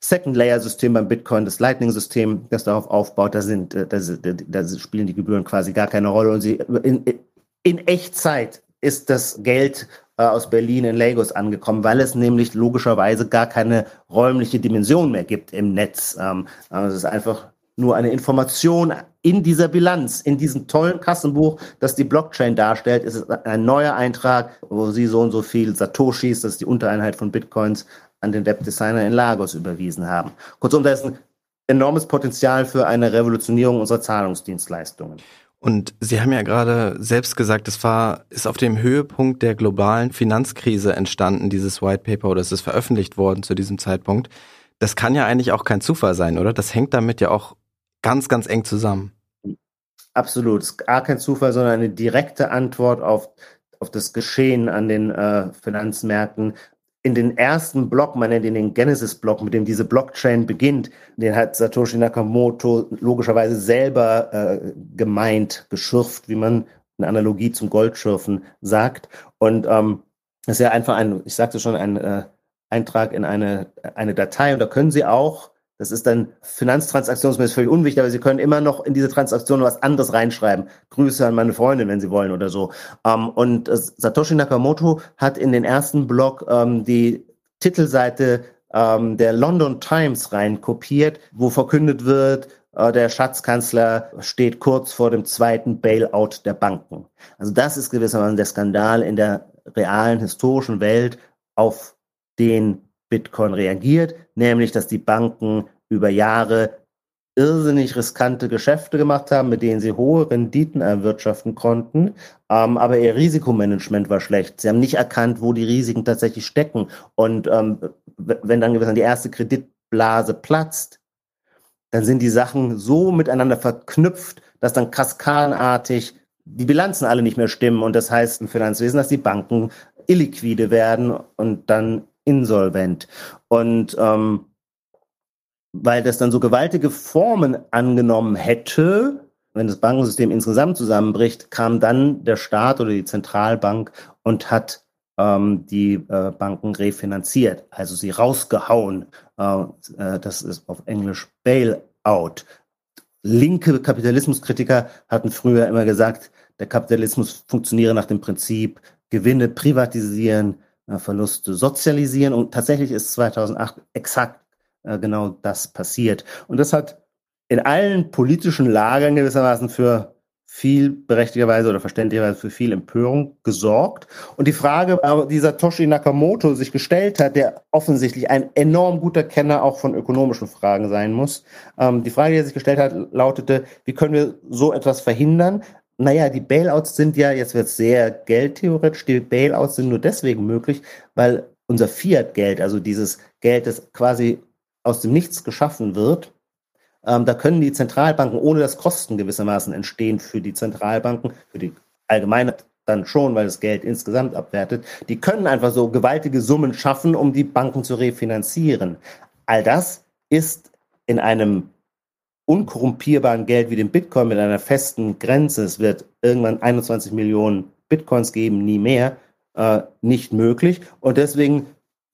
Second-Layer-System beim Bitcoin, das Lightning-System, das darauf aufbaut, da sind, da, da spielen die Gebühren quasi gar keine Rolle und sie in, in Echtzeit ist das Geld äh, aus Berlin in Lagos angekommen, weil es nämlich logischerweise gar keine räumliche Dimension mehr gibt im Netz. Ähm, also es ist einfach nur eine Information in dieser Bilanz, in diesem tollen Kassenbuch, das die Blockchain darstellt, ist es ein neuer Eintrag, wo Sie so und so viel Satoshis, das ist die Untereinheit von Bitcoins, an den Webdesigner in Lagos überwiesen haben. Kurzum, da ist ein enormes Potenzial für eine Revolutionierung unserer Zahlungsdienstleistungen. Und Sie haben ja gerade selbst gesagt, es war, ist auf dem Höhepunkt der globalen Finanzkrise entstanden, dieses White Paper, oder es ist veröffentlicht worden zu diesem Zeitpunkt. Das kann ja eigentlich auch kein Zufall sein, oder? Das hängt damit ja auch ganz, ganz eng zusammen. Absolut. Es ist gar kein Zufall, sondern eine direkte Antwort auf, auf das Geschehen an den äh, Finanzmärkten, in den ersten Block, man nennt ihn den Genesis-Block, mit dem diese Blockchain beginnt, den hat Satoshi Nakamoto logischerweise selber äh, gemeint, geschürft, wie man in Analogie zum Goldschürfen sagt. Und ähm, ist ja einfach ein, ich sagte schon, ein äh, Eintrag in eine, eine Datei. Und da können Sie auch das ist dann finanztransaktionsmäßig völlig unwichtig, aber Sie können immer noch in diese Transaktion was anderes reinschreiben. Grüße an meine Freundin, wenn Sie wollen oder so. Ähm, und Satoshi Nakamoto hat in den ersten Blog ähm, die Titelseite ähm, der London Times rein kopiert, wo verkündet wird, äh, der Schatzkanzler steht kurz vor dem zweiten Bailout der Banken. Also das ist gewissermaßen der Skandal in der realen historischen Welt, auf den Bitcoin reagiert, nämlich dass die Banken über Jahre irrsinnig riskante Geschäfte gemacht haben, mit denen sie hohe Renditen erwirtschaften konnten, ähm, aber ihr Risikomanagement war schlecht. Sie haben nicht erkannt, wo die Risiken tatsächlich stecken. Und ähm, wenn dann gewiss die erste Kreditblase platzt, dann sind die Sachen so miteinander verknüpft, dass dann kaskadenartig die Bilanzen alle nicht mehr stimmen. Und das heißt im Finanzwesen, dass die Banken illiquide werden und dann insolvent. Und ähm, weil das dann so gewaltige Formen angenommen hätte, wenn das Bankensystem insgesamt zusammenbricht, kam dann der Staat oder die Zentralbank und hat ähm, die äh, Banken refinanziert, also sie rausgehauen. Äh, äh, das ist auf Englisch Bailout. Linke Kapitalismuskritiker hatten früher immer gesagt, der Kapitalismus funktioniere nach dem Prinzip Gewinne privatisieren, Verluste sozialisieren und tatsächlich ist 2008 exakt äh, genau das passiert. Und das hat in allen politischen Lagern gewissermaßen für viel berechtigterweise oder verständlicherweise für viel Empörung gesorgt. Und die Frage, die Satoshi Nakamoto sich gestellt hat, der offensichtlich ein enorm guter Kenner auch von ökonomischen Fragen sein muss, ähm, die Frage, die er sich gestellt hat, lautete, wie können wir so etwas verhindern? Naja, die Bailouts sind ja, jetzt wird es sehr geldtheoretisch, die Bailouts sind nur deswegen möglich, weil unser Fiat-Geld, also dieses Geld, das quasi aus dem Nichts geschaffen wird, ähm, da können die Zentralbanken, ohne dass Kosten gewissermaßen entstehen für die Zentralbanken, für die Allgemeine dann schon, weil das Geld insgesamt abwertet, die können einfach so gewaltige Summen schaffen, um die Banken zu refinanzieren. All das ist in einem unkorrumpierbaren Geld wie dem Bitcoin mit einer festen Grenze, es wird irgendwann 21 Millionen Bitcoins geben, nie mehr, äh, nicht möglich. Und deswegen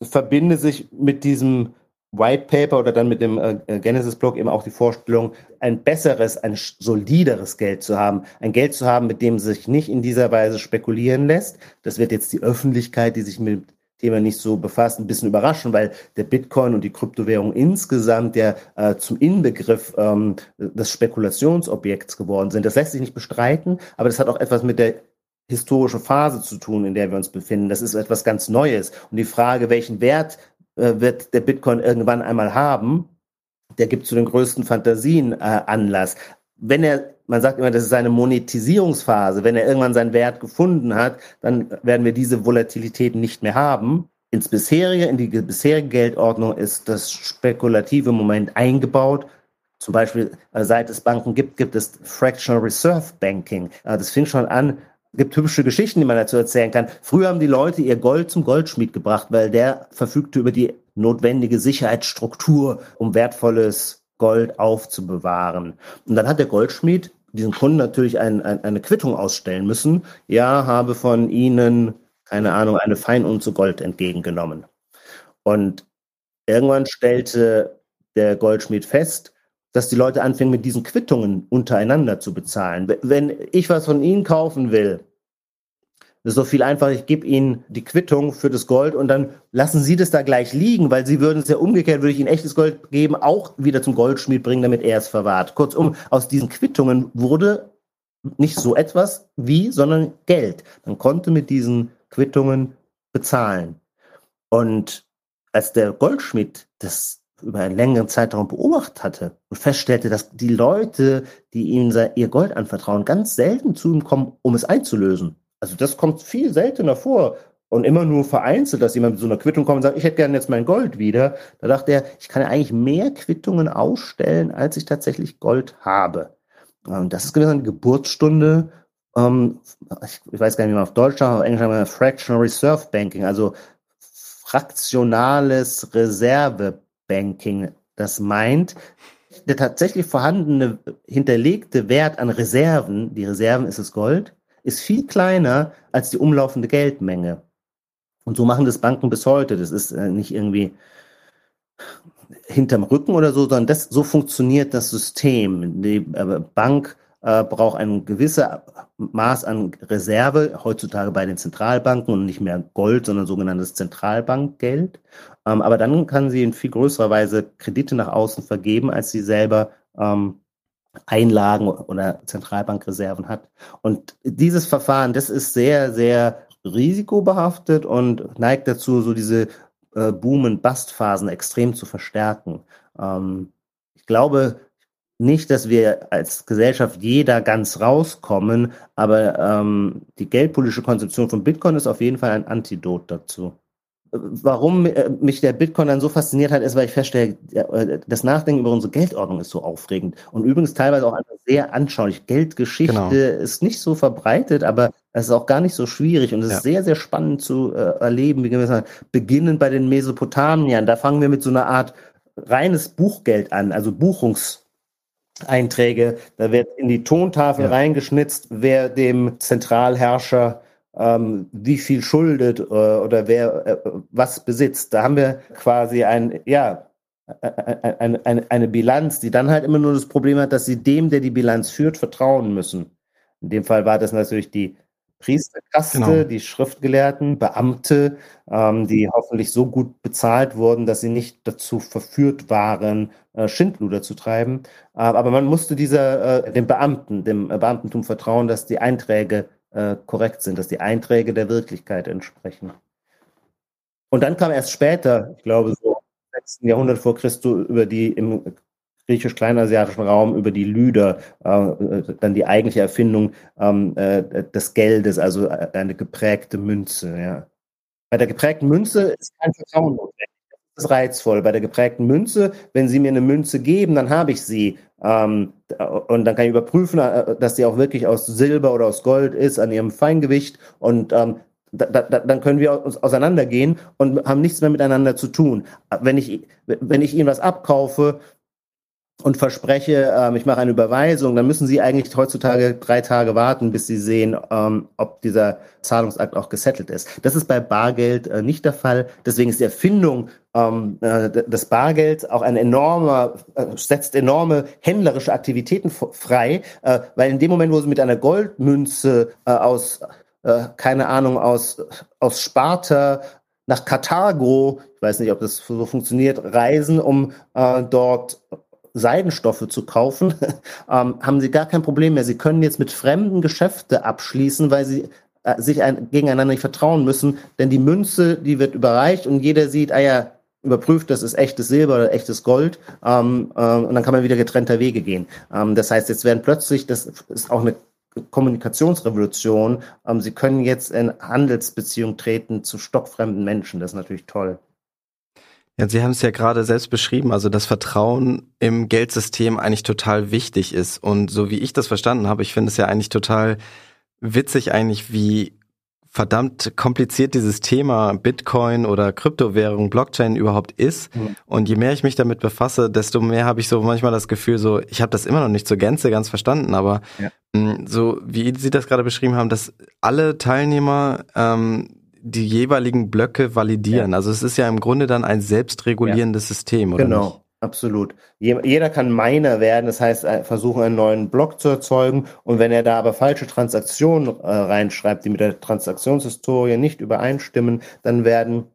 verbinde sich mit diesem White Paper oder dann mit dem äh, Genesis-Blog eben auch die Vorstellung, ein besseres, ein solideres Geld zu haben. Ein Geld zu haben, mit dem sich nicht in dieser Weise spekulieren lässt. Das wird jetzt die Öffentlichkeit, die sich mit Thema nicht so befasst, ein bisschen überraschen, weil der Bitcoin und die Kryptowährung insgesamt ja äh, zum Inbegriff ähm, des Spekulationsobjekts geworden sind. Das lässt sich nicht bestreiten, aber das hat auch etwas mit der historischen Phase zu tun, in der wir uns befinden. Das ist etwas ganz Neues. Und die Frage, welchen Wert äh, wird der Bitcoin irgendwann einmal haben, der gibt zu den größten Fantasien äh, Anlass. Wenn er, man sagt immer, das ist eine Monetisierungsphase, wenn er irgendwann seinen Wert gefunden hat, dann werden wir diese Volatilität nicht mehr haben. Ins bisherige, in die bisherige Geldordnung ist das spekulative Moment eingebaut. Zum Beispiel, äh, seit es Banken gibt, gibt es Fractional Reserve Banking. Äh, das fing schon an gibt hübsche Geschichten, die man dazu erzählen kann. Früher haben die Leute ihr Gold zum Goldschmied gebracht, weil der verfügte über die notwendige Sicherheitsstruktur, um wertvolles Gold aufzubewahren. Und dann hat der Goldschmied diesen Kunden natürlich ein, ein, eine Quittung ausstellen müssen. Ja, habe von ihnen, keine Ahnung, eine Feinunze Gold entgegengenommen. Und irgendwann stellte der Goldschmied fest, dass die Leute anfangen, mit diesen Quittungen untereinander zu bezahlen. Wenn ich was von Ihnen kaufen will, das ist so viel einfacher, ich gebe Ihnen die Quittung für das Gold und dann lassen Sie das da gleich liegen, weil Sie würden es ja umgekehrt, würde ich Ihnen echtes Gold geben, auch wieder zum Goldschmied bringen, damit er es verwahrt. Kurzum, aus diesen Quittungen wurde nicht so etwas wie, sondern Geld. Man konnte mit diesen Quittungen bezahlen. Und als der Goldschmied das über einen längeren Zeitraum beobachtet hatte und feststellte, dass die Leute, die ihm ihr Gold anvertrauen, ganz selten zu ihm kommen, um es einzulösen. Also das kommt viel seltener vor und immer nur vereinzelt, dass jemand mit so einer Quittung kommt und sagt, ich hätte gerne jetzt mein Gold wieder. Da dachte er, ich kann ja eigentlich mehr Quittungen ausstellen, als ich tatsächlich Gold habe. Und das ist gewiss eine Geburtsstunde ähm, ich weiß gar nicht, wie man auf Deutsch sagt, auf Englisch haben wir Fractional Reserve Banking, also fraktionales Reserve Banking. Das meint, der tatsächlich vorhandene hinterlegte Wert an Reserven, die Reserven ist das Gold, ist viel kleiner als die umlaufende Geldmenge. Und so machen das Banken bis heute. Das ist äh, nicht irgendwie hinterm Rücken oder so, sondern das, so funktioniert das System. Die äh, Bank äh, braucht ein gewisses Maß an Reserve, heutzutage bei den Zentralbanken und nicht mehr Gold, sondern sogenanntes Zentralbankgeld. Ähm, aber dann kann sie in viel größerer Weise Kredite nach außen vergeben, als sie selber ähm, Einlagen oder Zentralbankreserven hat. Und dieses Verfahren, das ist sehr, sehr risikobehaftet und neigt dazu, so diese äh, Boom- und Bust-Phasen extrem zu verstärken. Ähm, ich glaube, nicht, dass wir als Gesellschaft jeder ganz rauskommen, aber ähm, die geldpolitische Konzeption von Bitcoin ist auf jeden Fall ein Antidot dazu. Warum äh, mich der Bitcoin dann so fasziniert hat, ist, weil ich feststelle, äh, das Nachdenken über unsere Geldordnung ist so aufregend und übrigens teilweise auch sehr anschaulich. Geldgeschichte genau. ist nicht so verbreitet, aber es ist auch gar nicht so schwierig und es ja. ist sehr, sehr spannend zu äh, erleben. Wie wir sagen, beginnen bei den Mesopotamiern. Da fangen wir mit so einer Art reines Buchgeld an, also Buchungs Einträge. Da wird in die Tontafel ja. reingeschnitzt, wer dem Zentralherrscher ähm, wie viel schuldet äh, oder wer äh, was besitzt. Da haben wir quasi ein, ja, eine, eine, eine Bilanz, die dann halt immer nur das Problem hat, dass sie dem, der die Bilanz führt, vertrauen müssen. In dem Fall war das natürlich die Priesterkaste, genau. die Schriftgelehrten, Beamte, ähm, die hoffentlich so gut bezahlt wurden, dass sie nicht dazu verführt waren, äh, Schindluder zu treiben. Äh, aber man musste dieser, äh, dem Beamten, dem Beamtentum vertrauen, dass die Einträge äh, korrekt sind, dass die Einträge der Wirklichkeit entsprechen. Und dann kam erst später, ich glaube so im 6. Jahrhundert vor Christus, über die im griechisch-kleinasiatischen Raum über die Lyder, äh, dann die eigentliche Erfindung ähm, äh, des Geldes, also eine geprägte Münze. Ja. Bei der geprägten Münze ist kein Vertrauen notwendig. Das ist reizvoll. Bei der geprägten Münze, wenn Sie mir eine Münze geben, dann habe ich sie. Ähm, und dann kann ich überprüfen, äh, dass sie auch wirklich aus Silber oder aus Gold ist, an ihrem Feingewicht. Und ähm, da, da, dann können wir uns auseinandergehen und haben nichts mehr miteinander zu tun. Wenn ich, wenn ich Ihnen was abkaufe, und verspreche, ähm, ich mache eine Überweisung, dann müssen Sie eigentlich heutzutage drei Tage warten, bis Sie sehen, ähm, ob dieser Zahlungsakt auch gesettelt ist. Das ist bei Bargeld äh, nicht der Fall. Deswegen ist die Erfindung ähm, äh, des Bargelds auch ein enormer, äh, setzt enorme händlerische Aktivitäten frei, äh, weil in dem Moment, wo Sie mit einer Goldmünze äh, aus äh, keine Ahnung, aus, aus Sparta nach Karthago, ich weiß nicht, ob das so funktioniert, reisen, um äh, dort Seidenstoffe zu kaufen, ähm, haben sie gar kein Problem mehr. Sie können jetzt mit Fremden Geschäfte abschließen, weil sie äh, sich ein, gegeneinander nicht vertrauen müssen, denn die Münze, die wird überreicht und jeder sieht, ah ja, überprüft, das ist echtes Silber oder echtes Gold ähm, äh, und dann kann man wieder getrennter Wege gehen. Ähm, das heißt, jetzt werden plötzlich, das ist auch eine Kommunikationsrevolution, ähm, sie können jetzt in Handelsbeziehung treten zu stockfremden Menschen, das ist natürlich toll. Ja, Sie haben es ja gerade selbst beschrieben, also dass Vertrauen im Geldsystem eigentlich total wichtig ist. Und so wie ich das verstanden habe, ich finde es ja eigentlich total witzig eigentlich, wie verdammt kompliziert dieses Thema Bitcoin oder Kryptowährung, Blockchain überhaupt ist. Mhm. Und je mehr ich mich damit befasse, desto mehr habe ich so manchmal das Gefühl, so ich habe das immer noch nicht zur Gänze ganz verstanden, aber ja. mh, so wie Sie das gerade beschrieben haben, dass alle Teilnehmer ähm, die jeweiligen Blöcke validieren. Ja. Also es ist ja im Grunde dann ein selbstregulierendes ja. System, oder? Genau. Nicht? Absolut. Jeder kann Miner werden, das heißt, äh, versuchen, einen neuen Block zu erzeugen. Und wenn er da aber falsche Transaktionen äh, reinschreibt, die mit der Transaktionshistorie nicht übereinstimmen, dann werden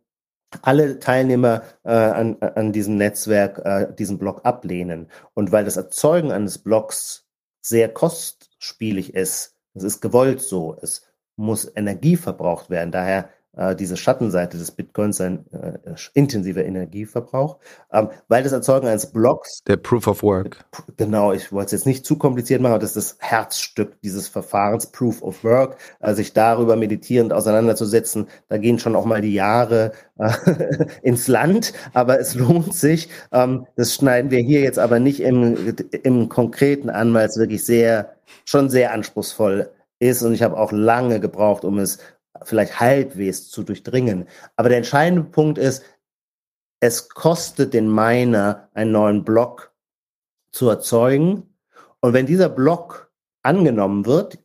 alle Teilnehmer äh, an, an diesem Netzwerk äh, diesen Block ablehnen. Und weil das Erzeugen eines Blocks sehr kostspielig ist, das ist gewollt so, es muss Energie verbraucht werden. Daher äh, diese Schattenseite des Bitcoins ein äh, intensiver Energieverbrauch, ähm, weil das Erzeugen eines Blocks. Der Proof of Work. Genau, ich wollte es jetzt nicht zu kompliziert machen, aber das ist das Herzstück dieses Verfahrens, Proof of Work, äh, sich darüber meditierend auseinanderzusetzen. Da gehen schon auch mal die Jahre äh, ins Land, aber es lohnt sich. Ähm, das schneiden wir hier jetzt aber nicht im, im Konkreten an, weil es wirklich sehr, schon sehr anspruchsvoll ist und ich habe auch lange gebraucht, um es vielleicht halbwegs zu durchdringen. Aber der entscheidende Punkt ist, es kostet den Miner einen neuen Block zu erzeugen. Und wenn dieser Block angenommen wird,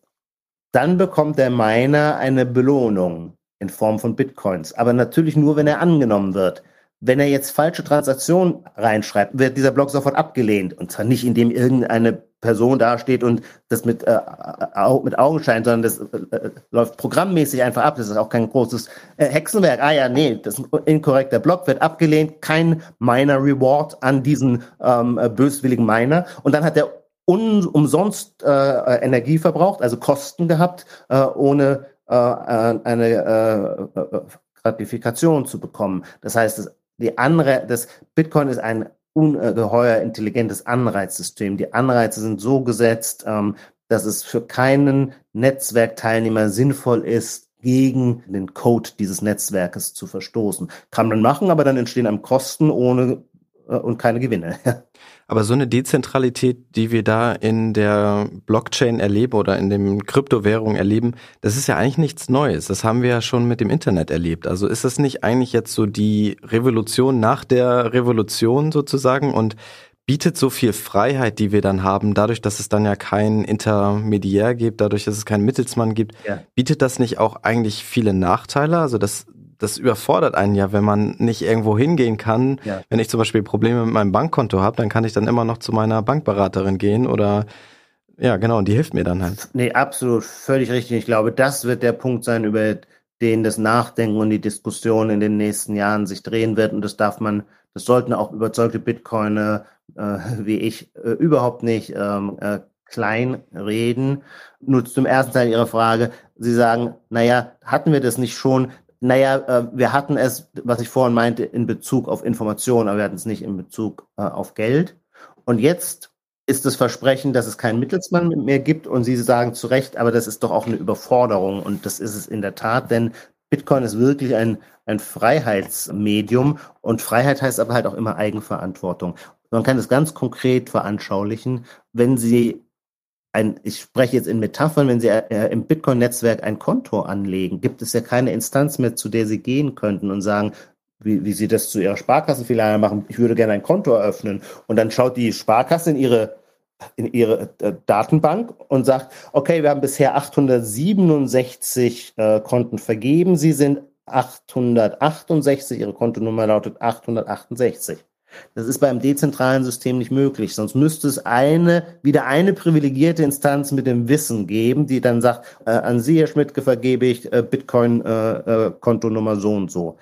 dann bekommt der Miner eine Belohnung in Form von Bitcoins. Aber natürlich nur, wenn er angenommen wird. Wenn er jetzt falsche Transaktionen reinschreibt, wird dieser Block sofort abgelehnt. Und zwar nicht, indem irgendeine Person dasteht und das mit, äh, mit Augenschein, sondern das äh, läuft programmmäßig einfach ab. Das ist auch kein großes äh, Hexenwerk. Ah ja, nee, das ist ein inkorrekter Block, wird abgelehnt, kein Miner Reward an diesen ähm, äh, böswilligen Miner. Und dann hat er un umsonst äh, Energie verbraucht, also Kosten gehabt, äh, ohne äh, eine äh, Gratifikation zu bekommen. Das heißt, die andere, das Bitcoin ist ein ungeheuer intelligentes Anreizsystem. Die Anreize sind so gesetzt, ähm, dass es für keinen Netzwerkteilnehmer sinnvoll ist, gegen den Code dieses Netzwerkes zu verstoßen. Kann man machen, aber dann entstehen einem Kosten ohne äh, und keine Gewinne. Aber so eine Dezentralität, die wir da in der Blockchain erleben oder in den Kryptowährungen erleben, das ist ja eigentlich nichts Neues. Das haben wir ja schon mit dem Internet erlebt. Also ist das nicht eigentlich jetzt so die Revolution nach der Revolution sozusagen und bietet so viel Freiheit, die wir dann haben, dadurch, dass es dann ja keinen Intermediär gibt, dadurch, dass es keinen Mittelsmann gibt, ja. bietet das nicht auch eigentlich viele Nachteile? Also das das überfordert einen ja, wenn man nicht irgendwo hingehen kann. Ja. Wenn ich zum Beispiel Probleme mit meinem Bankkonto habe, dann kann ich dann immer noch zu meiner Bankberaterin gehen oder ja, genau, und die hilft mir dann halt. Nee, absolut, völlig richtig. Ich glaube, das wird der Punkt sein, über den das Nachdenken und die Diskussion in den nächsten Jahren sich drehen wird. Und das darf man, das sollten auch überzeugte Bitcoiner äh, wie ich äh, überhaupt nicht ähm, äh, klein reden. Nur zum ersten Teil Ihrer Frage. Sie sagen, naja, hatten wir das nicht schon? Naja, äh, wir hatten es, was ich vorhin meinte, in Bezug auf Informationen, aber wir hatten es nicht in Bezug äh, auf Geld. Und jetzt ist das Versprechen, dass es keinen Mittelsmann mehr gibt und Sie sagen zu Recht, aber das ist doch auch eine Überforderung und das ist es in der Tat, denn Bitcoin ist wirklich ein, ein Freiheitsmedium und Freiheit heißt aber halt auch immer Eigenverantwortung. Man kann es ganz konkret veranschaulichen, wenn Sie ein, ich spreche jetzt in Metaphern, wenn Sie äh, im Bitcoin-Netzwerk ein Konto anlegen, gibt es ja keine Instanz mehr, zu der Sie gehen könnten und sagen, wie, wie Sie das zu Ihrer Sparkassenfiliale machen, ich würde gerne ein Konto eröffnen. Und dann schaut die Sparkasse in ihre in ihre äh, Datenbank und sagt, okay, wir haben bisher 867 äh, Konten vergeben, Sie sind 868, Ihre Kontonummer lautet 868. Das ist beim dezentralen System nicht möglich. Sonst müsste es eine, wieder eine privilegierte Instanz mit dem Wissen geben, die dann sagt, äh, an Sie, Herr Schmidt, vergebe ich äh, Bitcoin-Kontonummer äh, äh so und so.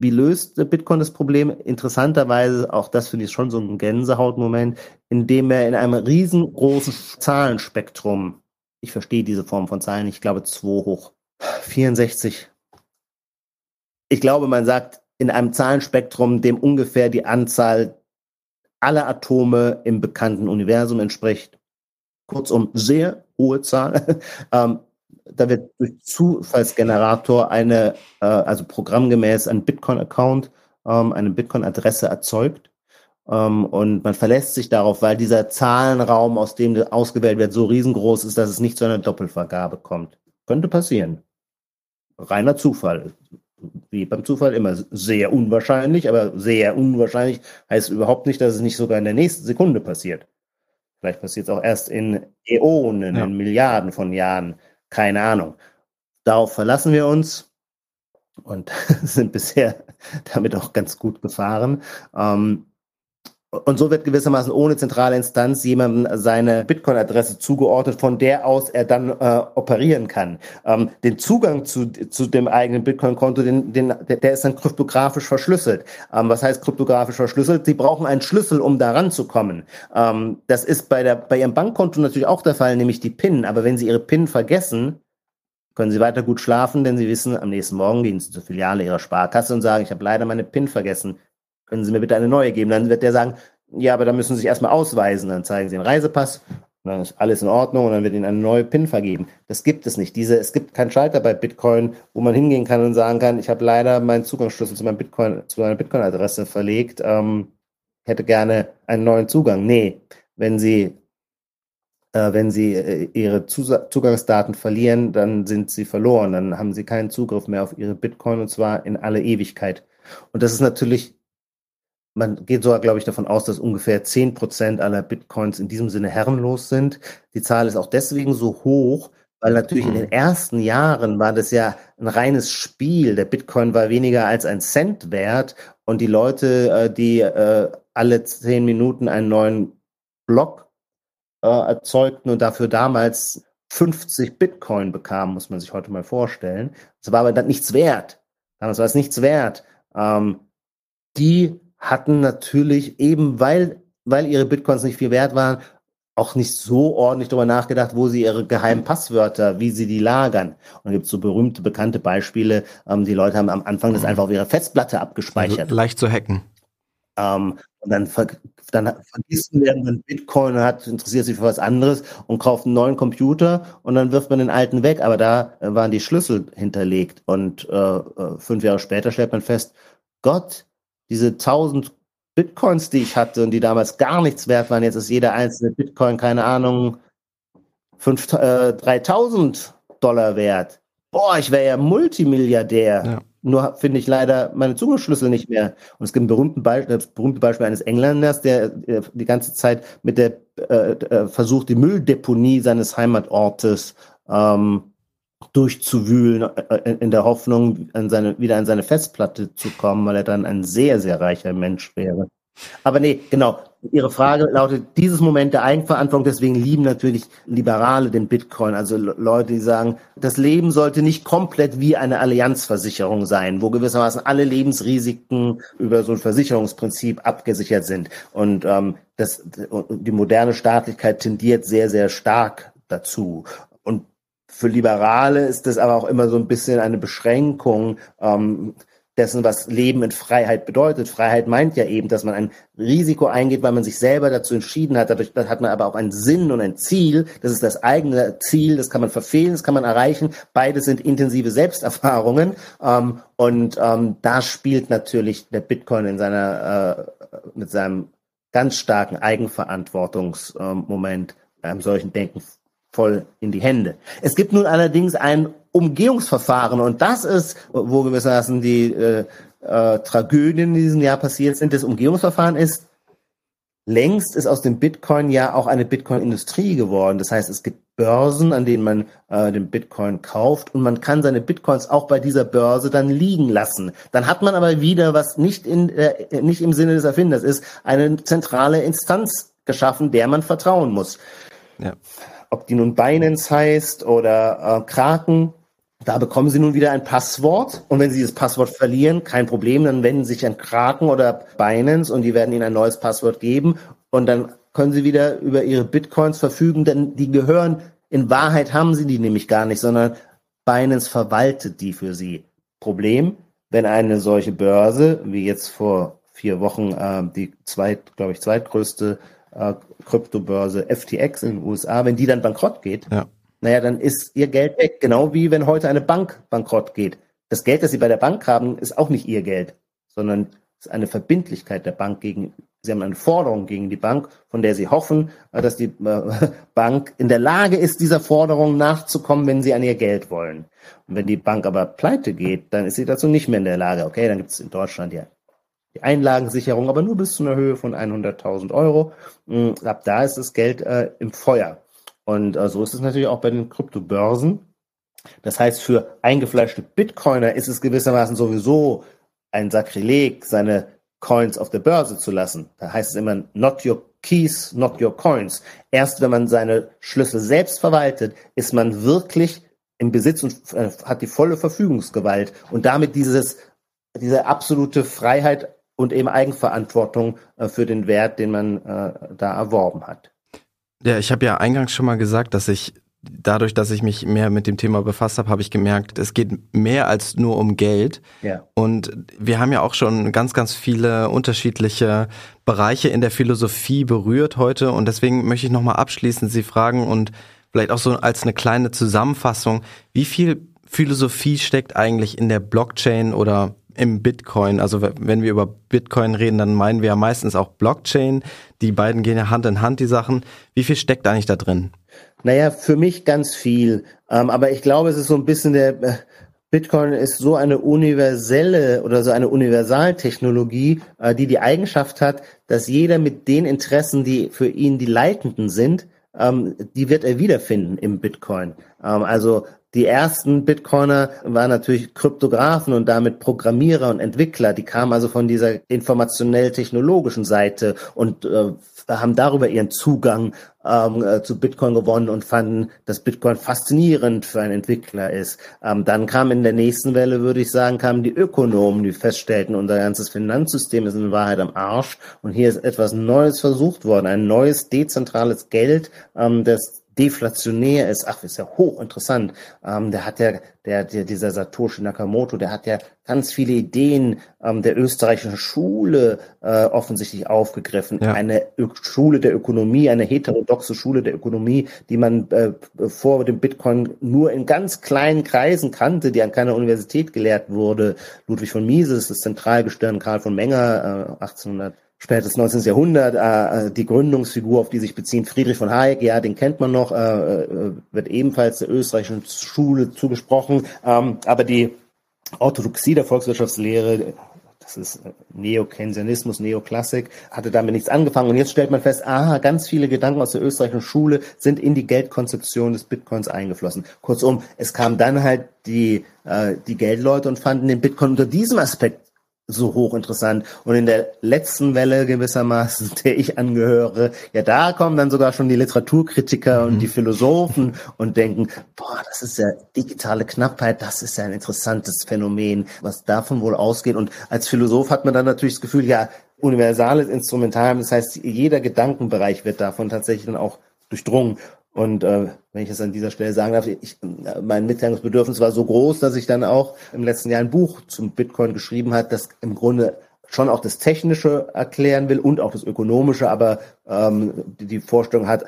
Wie löst Bitcoin das Problem? Interessanterweise, auch das finde ich schon so ein Gänsehautmoment, indem er in einem riesengroßen Zahlenspektrum, ich verstehe diese Form von Zahlen, ich glaube 2 hoch 64. Ich glaube, man sagt, in einem Zahlenspektrum, dem ungefähr die Anzahl aller Atome im bekannten Universum entspricht. Kurzum, sehr hohe Zahl. ähm, da wird durch Zufallsgenerator eine, äh, also programmgemäß ein Bitcoin-Account, ähm, eine Bitcoin-Adresse erzeugt. Ähm, und man verlässt sich darauf, weil dieser Zahlenraum, aus dem ausgewählt wird, so riesengroß ist, dass es nicht zu einer Doppelvergabe kommt. Könnte passieren. Reiner Zufall wie beim Zufall immer sehr unwahrscheinlich, aber sehr unwahrscheinlich heißt überhaupt nicht, dass es nicht sogar in der nächsten Sekunde passiert. Vielleicht passiert es auch erst in Äonen, ja. in Milliarden von Jahren. Keine Ahnung. Darauf verlassen wir uns und sind bisher damit auch ganz gut gefahren. Ähm, und so wird gewissermaßen ohne zentrale Instanz jemandem seine Bitcoin-Adresse zugeordnet, von der aus er dann äh, operieren kann. Ähm, den Zugang zu, zu dem eigenen Bitcoin-Konto, den, den, der ist dann kryptografisch verschlüsselt. Ähm, was heißt kryptografisch verschlüsselt? Sie brauchen einen Schlüssel, um daran zu kommen. Ähm, das ist bei, der, bei Ihrem Bankkonto natürlich auch der Fall, nämlich die PIN. Aber wenn Sie Ihre PIN vergessen, können Sie weiter gut schlafen, denn Sie wissen, am nächsten Morgen gehen Sie zur Filiale Ihrer Sparkasse und sagen, ich habe leider meine PIN vergessen können Sie mir bitte eine neue geben? Dann wird der sagen, ja, aber da müssen Sie sich erstmal ausweisen. Dann zeigen Sie den Reisepass dann ist alles in Ordnung und dann wird Ihnen eine neue PIN vergeben. Das gibt es nicht. Diese, es gibt keinen Schalter bei Bitcoin, wo man hingehen kann und sagen kann, ich habe leider meinen Zugangsschlüssel zu meinem Bitcoin, zu meiner Bitcoin-Adresse verlegt. Ähm, hätte gerne einen neuen Zugang. Nee, wenn Sie äh, wenn sie äh, ihre Zugangsdaten verlieren, dann sind sie verloren. Dann haben sie keinen Zugriff mehr auf ihre Bitcoin und zwar in alle Ewigkeit. Und das ist natürlich man geht sogar, glaube ich, davon aus, dass ungefähr zehn Prozent aller Bitcoins in diesem Sinne herrenlos sind. Die Zahl ist auch deswegen so hoch, weil natürlich in den mhm. ersten Jahren war das ja ein reines Spiel. Der Bitcoin war weniger als ein Cent wert und die Leute, äh, die äh, alle zehn Minuten einen neuen Block äh, erzeugten und dafür damals 50 Bitcoin bekamen, muss man sich heute mal vorstellen. Das war aber dann nichts wert. Damals war es nichts wert. Ähm, die hatten natürlich eben, weil, weil ihre Bitcoins nicht viel wert waren, auch nicht so ordentlich darüber nachgedacht, wo sie ihre geheimen Passwörter, wie sie die lagern. Und gibt so berühmte, bekannte Beispiele. Ähm, die Leute haben am Anfang das mhm. einfach auf ihre Festplatte abgespeichert. Leicht zu hacken. Ähm, Und dann, ver dann vergisst man irgendwann Bitcoin und hat, interessiert sich für was anderes und kauft einen neuen Computer und dann wirft man den alten weg. Aber da äh, waren die Schlüssel hinterlegt. Und äh, äh fünf Jahre später stellt man fest, Gott, diese tausend Bitcoins, die ich hatte und die damals gar nichts wert waren, jetzt ist jeder einzelne Bitcoin, keine Ahnung, fünf, äh, 3000 Dollar wert. Boah, ich wäre ja Multimilliardär. Ja. Nur finde ich leider meine Zungenschlüssel nicht mehr. Und es gibt ein Beispiel, das berühmte Beispiel eines Engländers, der äh, die ganze Zeit mit der äh, äh, versucht, die Mülldeponie seines Heimatortes ähm, durchzuwühlen, äh, in der Hoffnung, an seine, wieder an seine Festplatte zu kommen, weil er dann ein sehr, sehr reicher Mensch wäre. Aber nee, genau. Ihre Frage lautet, dieses Moment der Eigenverantwortung, deswegen lieben natürlich Liberale den Bitcoin, also Leute, die sagen, das Leben sollte nicht komplett wie eine Allianzversicherung sein, wo gewissermaßen alle Lebensrisiken über so ein Versicherungsprinzip abgesichert sind. Und ähm, das, die moderne Staatlichkeit tendiert sehr, sehr stark dazu. Für Liberale ist das aber auch immer so ein bisschen eine Beschränkung. Ähm, dessen, was Leben in Freiheit bedeutet. Freiheit meint ja eben, dass man ein Risiko eingeht, weil man sich selber dazu entschieden hat. Dadurch hat man aber auch einen Sinn und ein Ziel. Das ist das eigene Ziel. Das kann man verfehlen, das kann man erreichen. Beides sind intensive Selbsterfahrungen. Ähm, und ähm, da spielt natürlich der Bitcoin in seiner, äh, mit seinem ganz starken Eigenverantwortungsmoment einem solchen Denken voll in die Hände. Es gibt nun allerdings ein Umgehungsverfahren und das ist, wo gewissermaßen die äh, äh, Tragödien in diesem Jahr passiert sind. Das Umgehungsverfahren ist, längst ist aus dem Bitcoin ja auch eine Bitcoin-Industrie geworden. Das heißt, es gibt Börsen, an denen man äh, den Bitcoin kauft und man kann seine Bitcoins auch bei dieser Börse dann liegen lassen. Dann hat man aber wieder, was nicht, in, äh, nicht im Sinne des Erfinders ist, eine zentrale Instanz geschaffen, der man vertrauen muss. Ja ob die nun Binance heißt oder äh, Kraken. Da bekommen Sie nun wieder ein Passwort und wenn Sie das Passwort verlieren, kein Problem, dann wenden Sie sich an Kraken oder Binance und die werden Ihnen ein neues Passwort geben und dann können Sie wieder über Ihre Bitcoins verfügen, denn die gehören, in Wahrheit haben Sie die nämlich gar nicht, sondern Binance verwaltet die für Sie. Problem, wenn eine solche Börse, wie jetzt vor vier Wochen äh, die zweit, glaube ich, zweitgrößte äh, Kryptobörse FTX in den USA, wenn die dann bankrott geht, ja. naja, dann ist ihr Geld weg. Genau wie wenn heute eine Bank bankrott geht. Das Geld, das sie bei der Bank haben, ist auch nicht ihr Geld, sondern ist eine Verbindlichkeit der Bank gegen, sie haben eine Forderung gegen die Bank, von der sie hoffen, äh, dass die äh, Bank in der Lage ist, dieser Forderung nachzukommen, wenn sie an ihr Geld wollen. Und wenn die Bank aber pleite geht, dann ist sie dazu nicht mehr in der Lage. Okay, dann gibt es in Deutschland ja die Einlagensicherung, aber nur bis zu einer Höhe von 100.000 Euro. Mm, ab da ist das Geld äh, im Feuer. Und äh, so ist es natürlich auch bei den Kryptobörsen. Das heißt, für eingefleischte Bitcoiner ist es gewissermaßen sowieso ein Sakrileg, seine Coins auf der Börse zu lassen. Da heißt es immer, not your keys, not your coins. Erst wenn man seine Schlüssel selbst verwaltet, ist man wirklich im Besitz und äh, hat die volle Verfügungsgewalt und damit dieses, diese absolute Freiheit und eben Eigenverantwortung äh, für den Wert, den man äh, da erworben hat. Ja, ich habe ja eingangs schon mal gesagt, dass ich dadurch, dass ich mich mehr mit dem Thema befasst habe, habe ich gemerkt, es geht mehr als nur um Geld. Ja. Und wir haben ja auch schon ganz, ganz viele unterschiedliche Bereiche in der Philosophie berührt heute. Und deswegen möchte ich nochmal abschließend Sie fragen und vielleicht auch so als eine kleine Zusammenfassung, wie viel Philosophie steckt eigentlich in der Blockchain oder im Bitcoin. Also wenn wir über Bitcoin reden, dann meinen wir ja meistens auch Blockchain. Die beiden gehen ja Hand in Hand, die Sachen. Wie viel steckt eigentlich da drin? Naja, für mich ganz viel. Ähm, aber ich glaube, es ist so ein bisschen der, äh, Bitcoin ist so eine universelle oder so eine Universaltechnologie, äh, die die Eigenschaft hat, dass jeder mit den Interessen, die für ihn die leitenden sind, ähm, die wird er wiederfinden im Bitcoin. Ähm, also die ersten Bitcoiner waren natürlich Kryptografen und damit Programmierer und Entwickler. Die kamen also von dieser informationell-technologischen Seite und äh, haben darüber ihren Zugang ähm, äh, zu Bitcoin gewonnen und fanden, dass Bitcoin faszinierend für einen Entwickler ist. Ähm, dann kam in der nächsten Welle, würde ich sagen, kamen die Ökonomen, die feststellten, unser ganzes Finanzsystem ist in Wahrheit am Arsch und hier ist etwas Neues versucht worden, ein neues dezentrales Geld, ähm, das deflationär ist. Ach, ist ja hochinteressant. Ähm, der hat ja, der, der, dieser Satoshi Nakamoto, der hat ja ganz viele Ideen ähm, der österreichischen Schule äh, offensichtlich aufgegriffen. Ja. Eine Ö Schule der Ökonomie, eine heterodoxe Schule der Ökonomie, die man äh, vor dem Bitcoin nur in ganz kleinen Kreisen kannte, die an keiner Universität gelehrt wurde. Ludwig von Mises, das Zentralgestirn Karl von Menger, äh, 1800 spätes 19. Jahrhundert, äh, äh, die Gründungsfigur, auf die sich beziehen, Friedrich von Hayek, ja, den kennt man noch, äh, äh, wird ebenfalls der österreichischen Schule zugesprochen, ähm, aber die Orthodoxie der Volkswirtschaftslehre, das ist Neokeynesianismus, Neoklassik, hatte damit nichts angefangen und jetzt stellt man fest, aha, ganz viele Gedanken aus der österreichischen Schule sind in die Geldkonzeption des Bitcoins eingeflossen. Kurzum, es kamen dann halt die, äh, die Geldleute und fanden den Bitcoin unter diesem Aspekt so hochinteressant. Und in der letzten Welle gewissermaßen, der ich angehöre, ja, da kommen dann sogar schon die Literaturkritiker mhm. und die Philosophen und denken, boah, das ist ja digitale Knappheit, das ist ja ein interessantes Phänomen, was davon wohl ausgeht. Und als Philosoph hat man dann natürlich das Gefühl, ja, universales Instrumentarium, das heißt, jeder Gedankenbereich wird davon tatsächlich dann auch durchdrungen. Und äh, wenn ich es an dieser Stelle sagen darf, ich, mein Mitteilungsbedürfnis war so groß, dass ich dann auch im letzten Jahr ein Buch zum Bitcoin geschrieben hat, das im Grunde schon auch das Technische erklären will und auch das Ökonomische, aber ähm, die Vorstellung hat,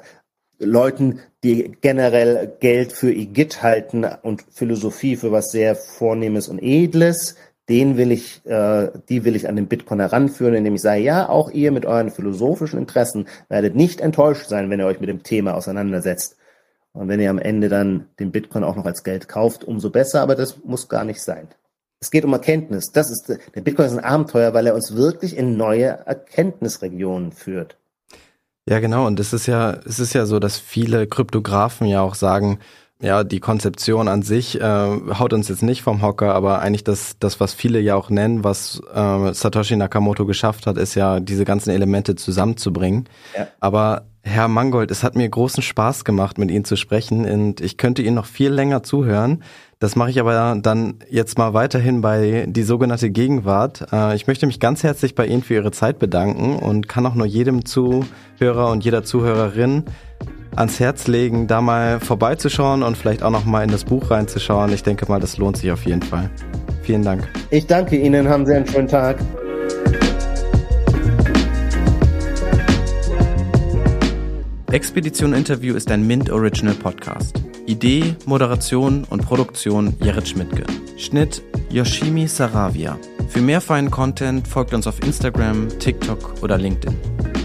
Leuten, die generell Geld für Igitt halten und Philosophie für was sehr Vornehmes und Edles, den will ich, äh, die will ich an den Bitcoin heranführen, indem ich sage, ja, auch ihr mit euren philosophischen Interessen werdet nicht enttäuscht sein, wenn ihr euch mit dem Thema auseinandersetzt. Und wenn ihr am Ende dann den Bitcoin auch noch als Geld kauft, umso besser, aber das muss gar nicht sein. Es geht um Erkenntnis. Das ist, der Bitcoin ist ein Abenteuer, weil er uns wirklich in neue Erkenntnisregionen führt. Ja, genau. Und es ist ja, es ist ja so, dass viele Kryptografen ja auch sagen, ja, die Konzeption an sich äh, haut uns jetzt nicht vom Hocker, aber eigentlich das, das was viele ja auch nennen, was äh, Satoshi Nakamoto geschafft hat, ist ja diese ganzen Elemente zusammenzubringen. Ja. Aber Herr Mangold, es hat mir großen Spaß gemacht, mit Ihnen zu sprechen und ich könnte Ihnen noch viel länger zuhören. Das mache ich aber dann jetzt mal weiterhin bei die sogenannte Gegenwart. Äh, ich möchte mich ganz herzlich bei Ihnen für Ihre Zeit bedanken und kann auch nur jedem Zuhörer und jeder Zuhörerin ans Herz legen, da mal vorbeizuschauen und vielleicht auch noch mal in das Buch reinzuschauen. Ich denke mal, das lohnt sich auf jeden Fall. Vielen Dank. Ich danke Ihnen, haben Sie einen schönen Tag. Expedition Interview ist ein Mint Original Podcast. Idee, Moderation und Produktion Jared Schmidtke. Schnitt Yoshimi Saravia. Für mehr feinen Content folgt uns auf Instagram, TikTok oder LinkedIn.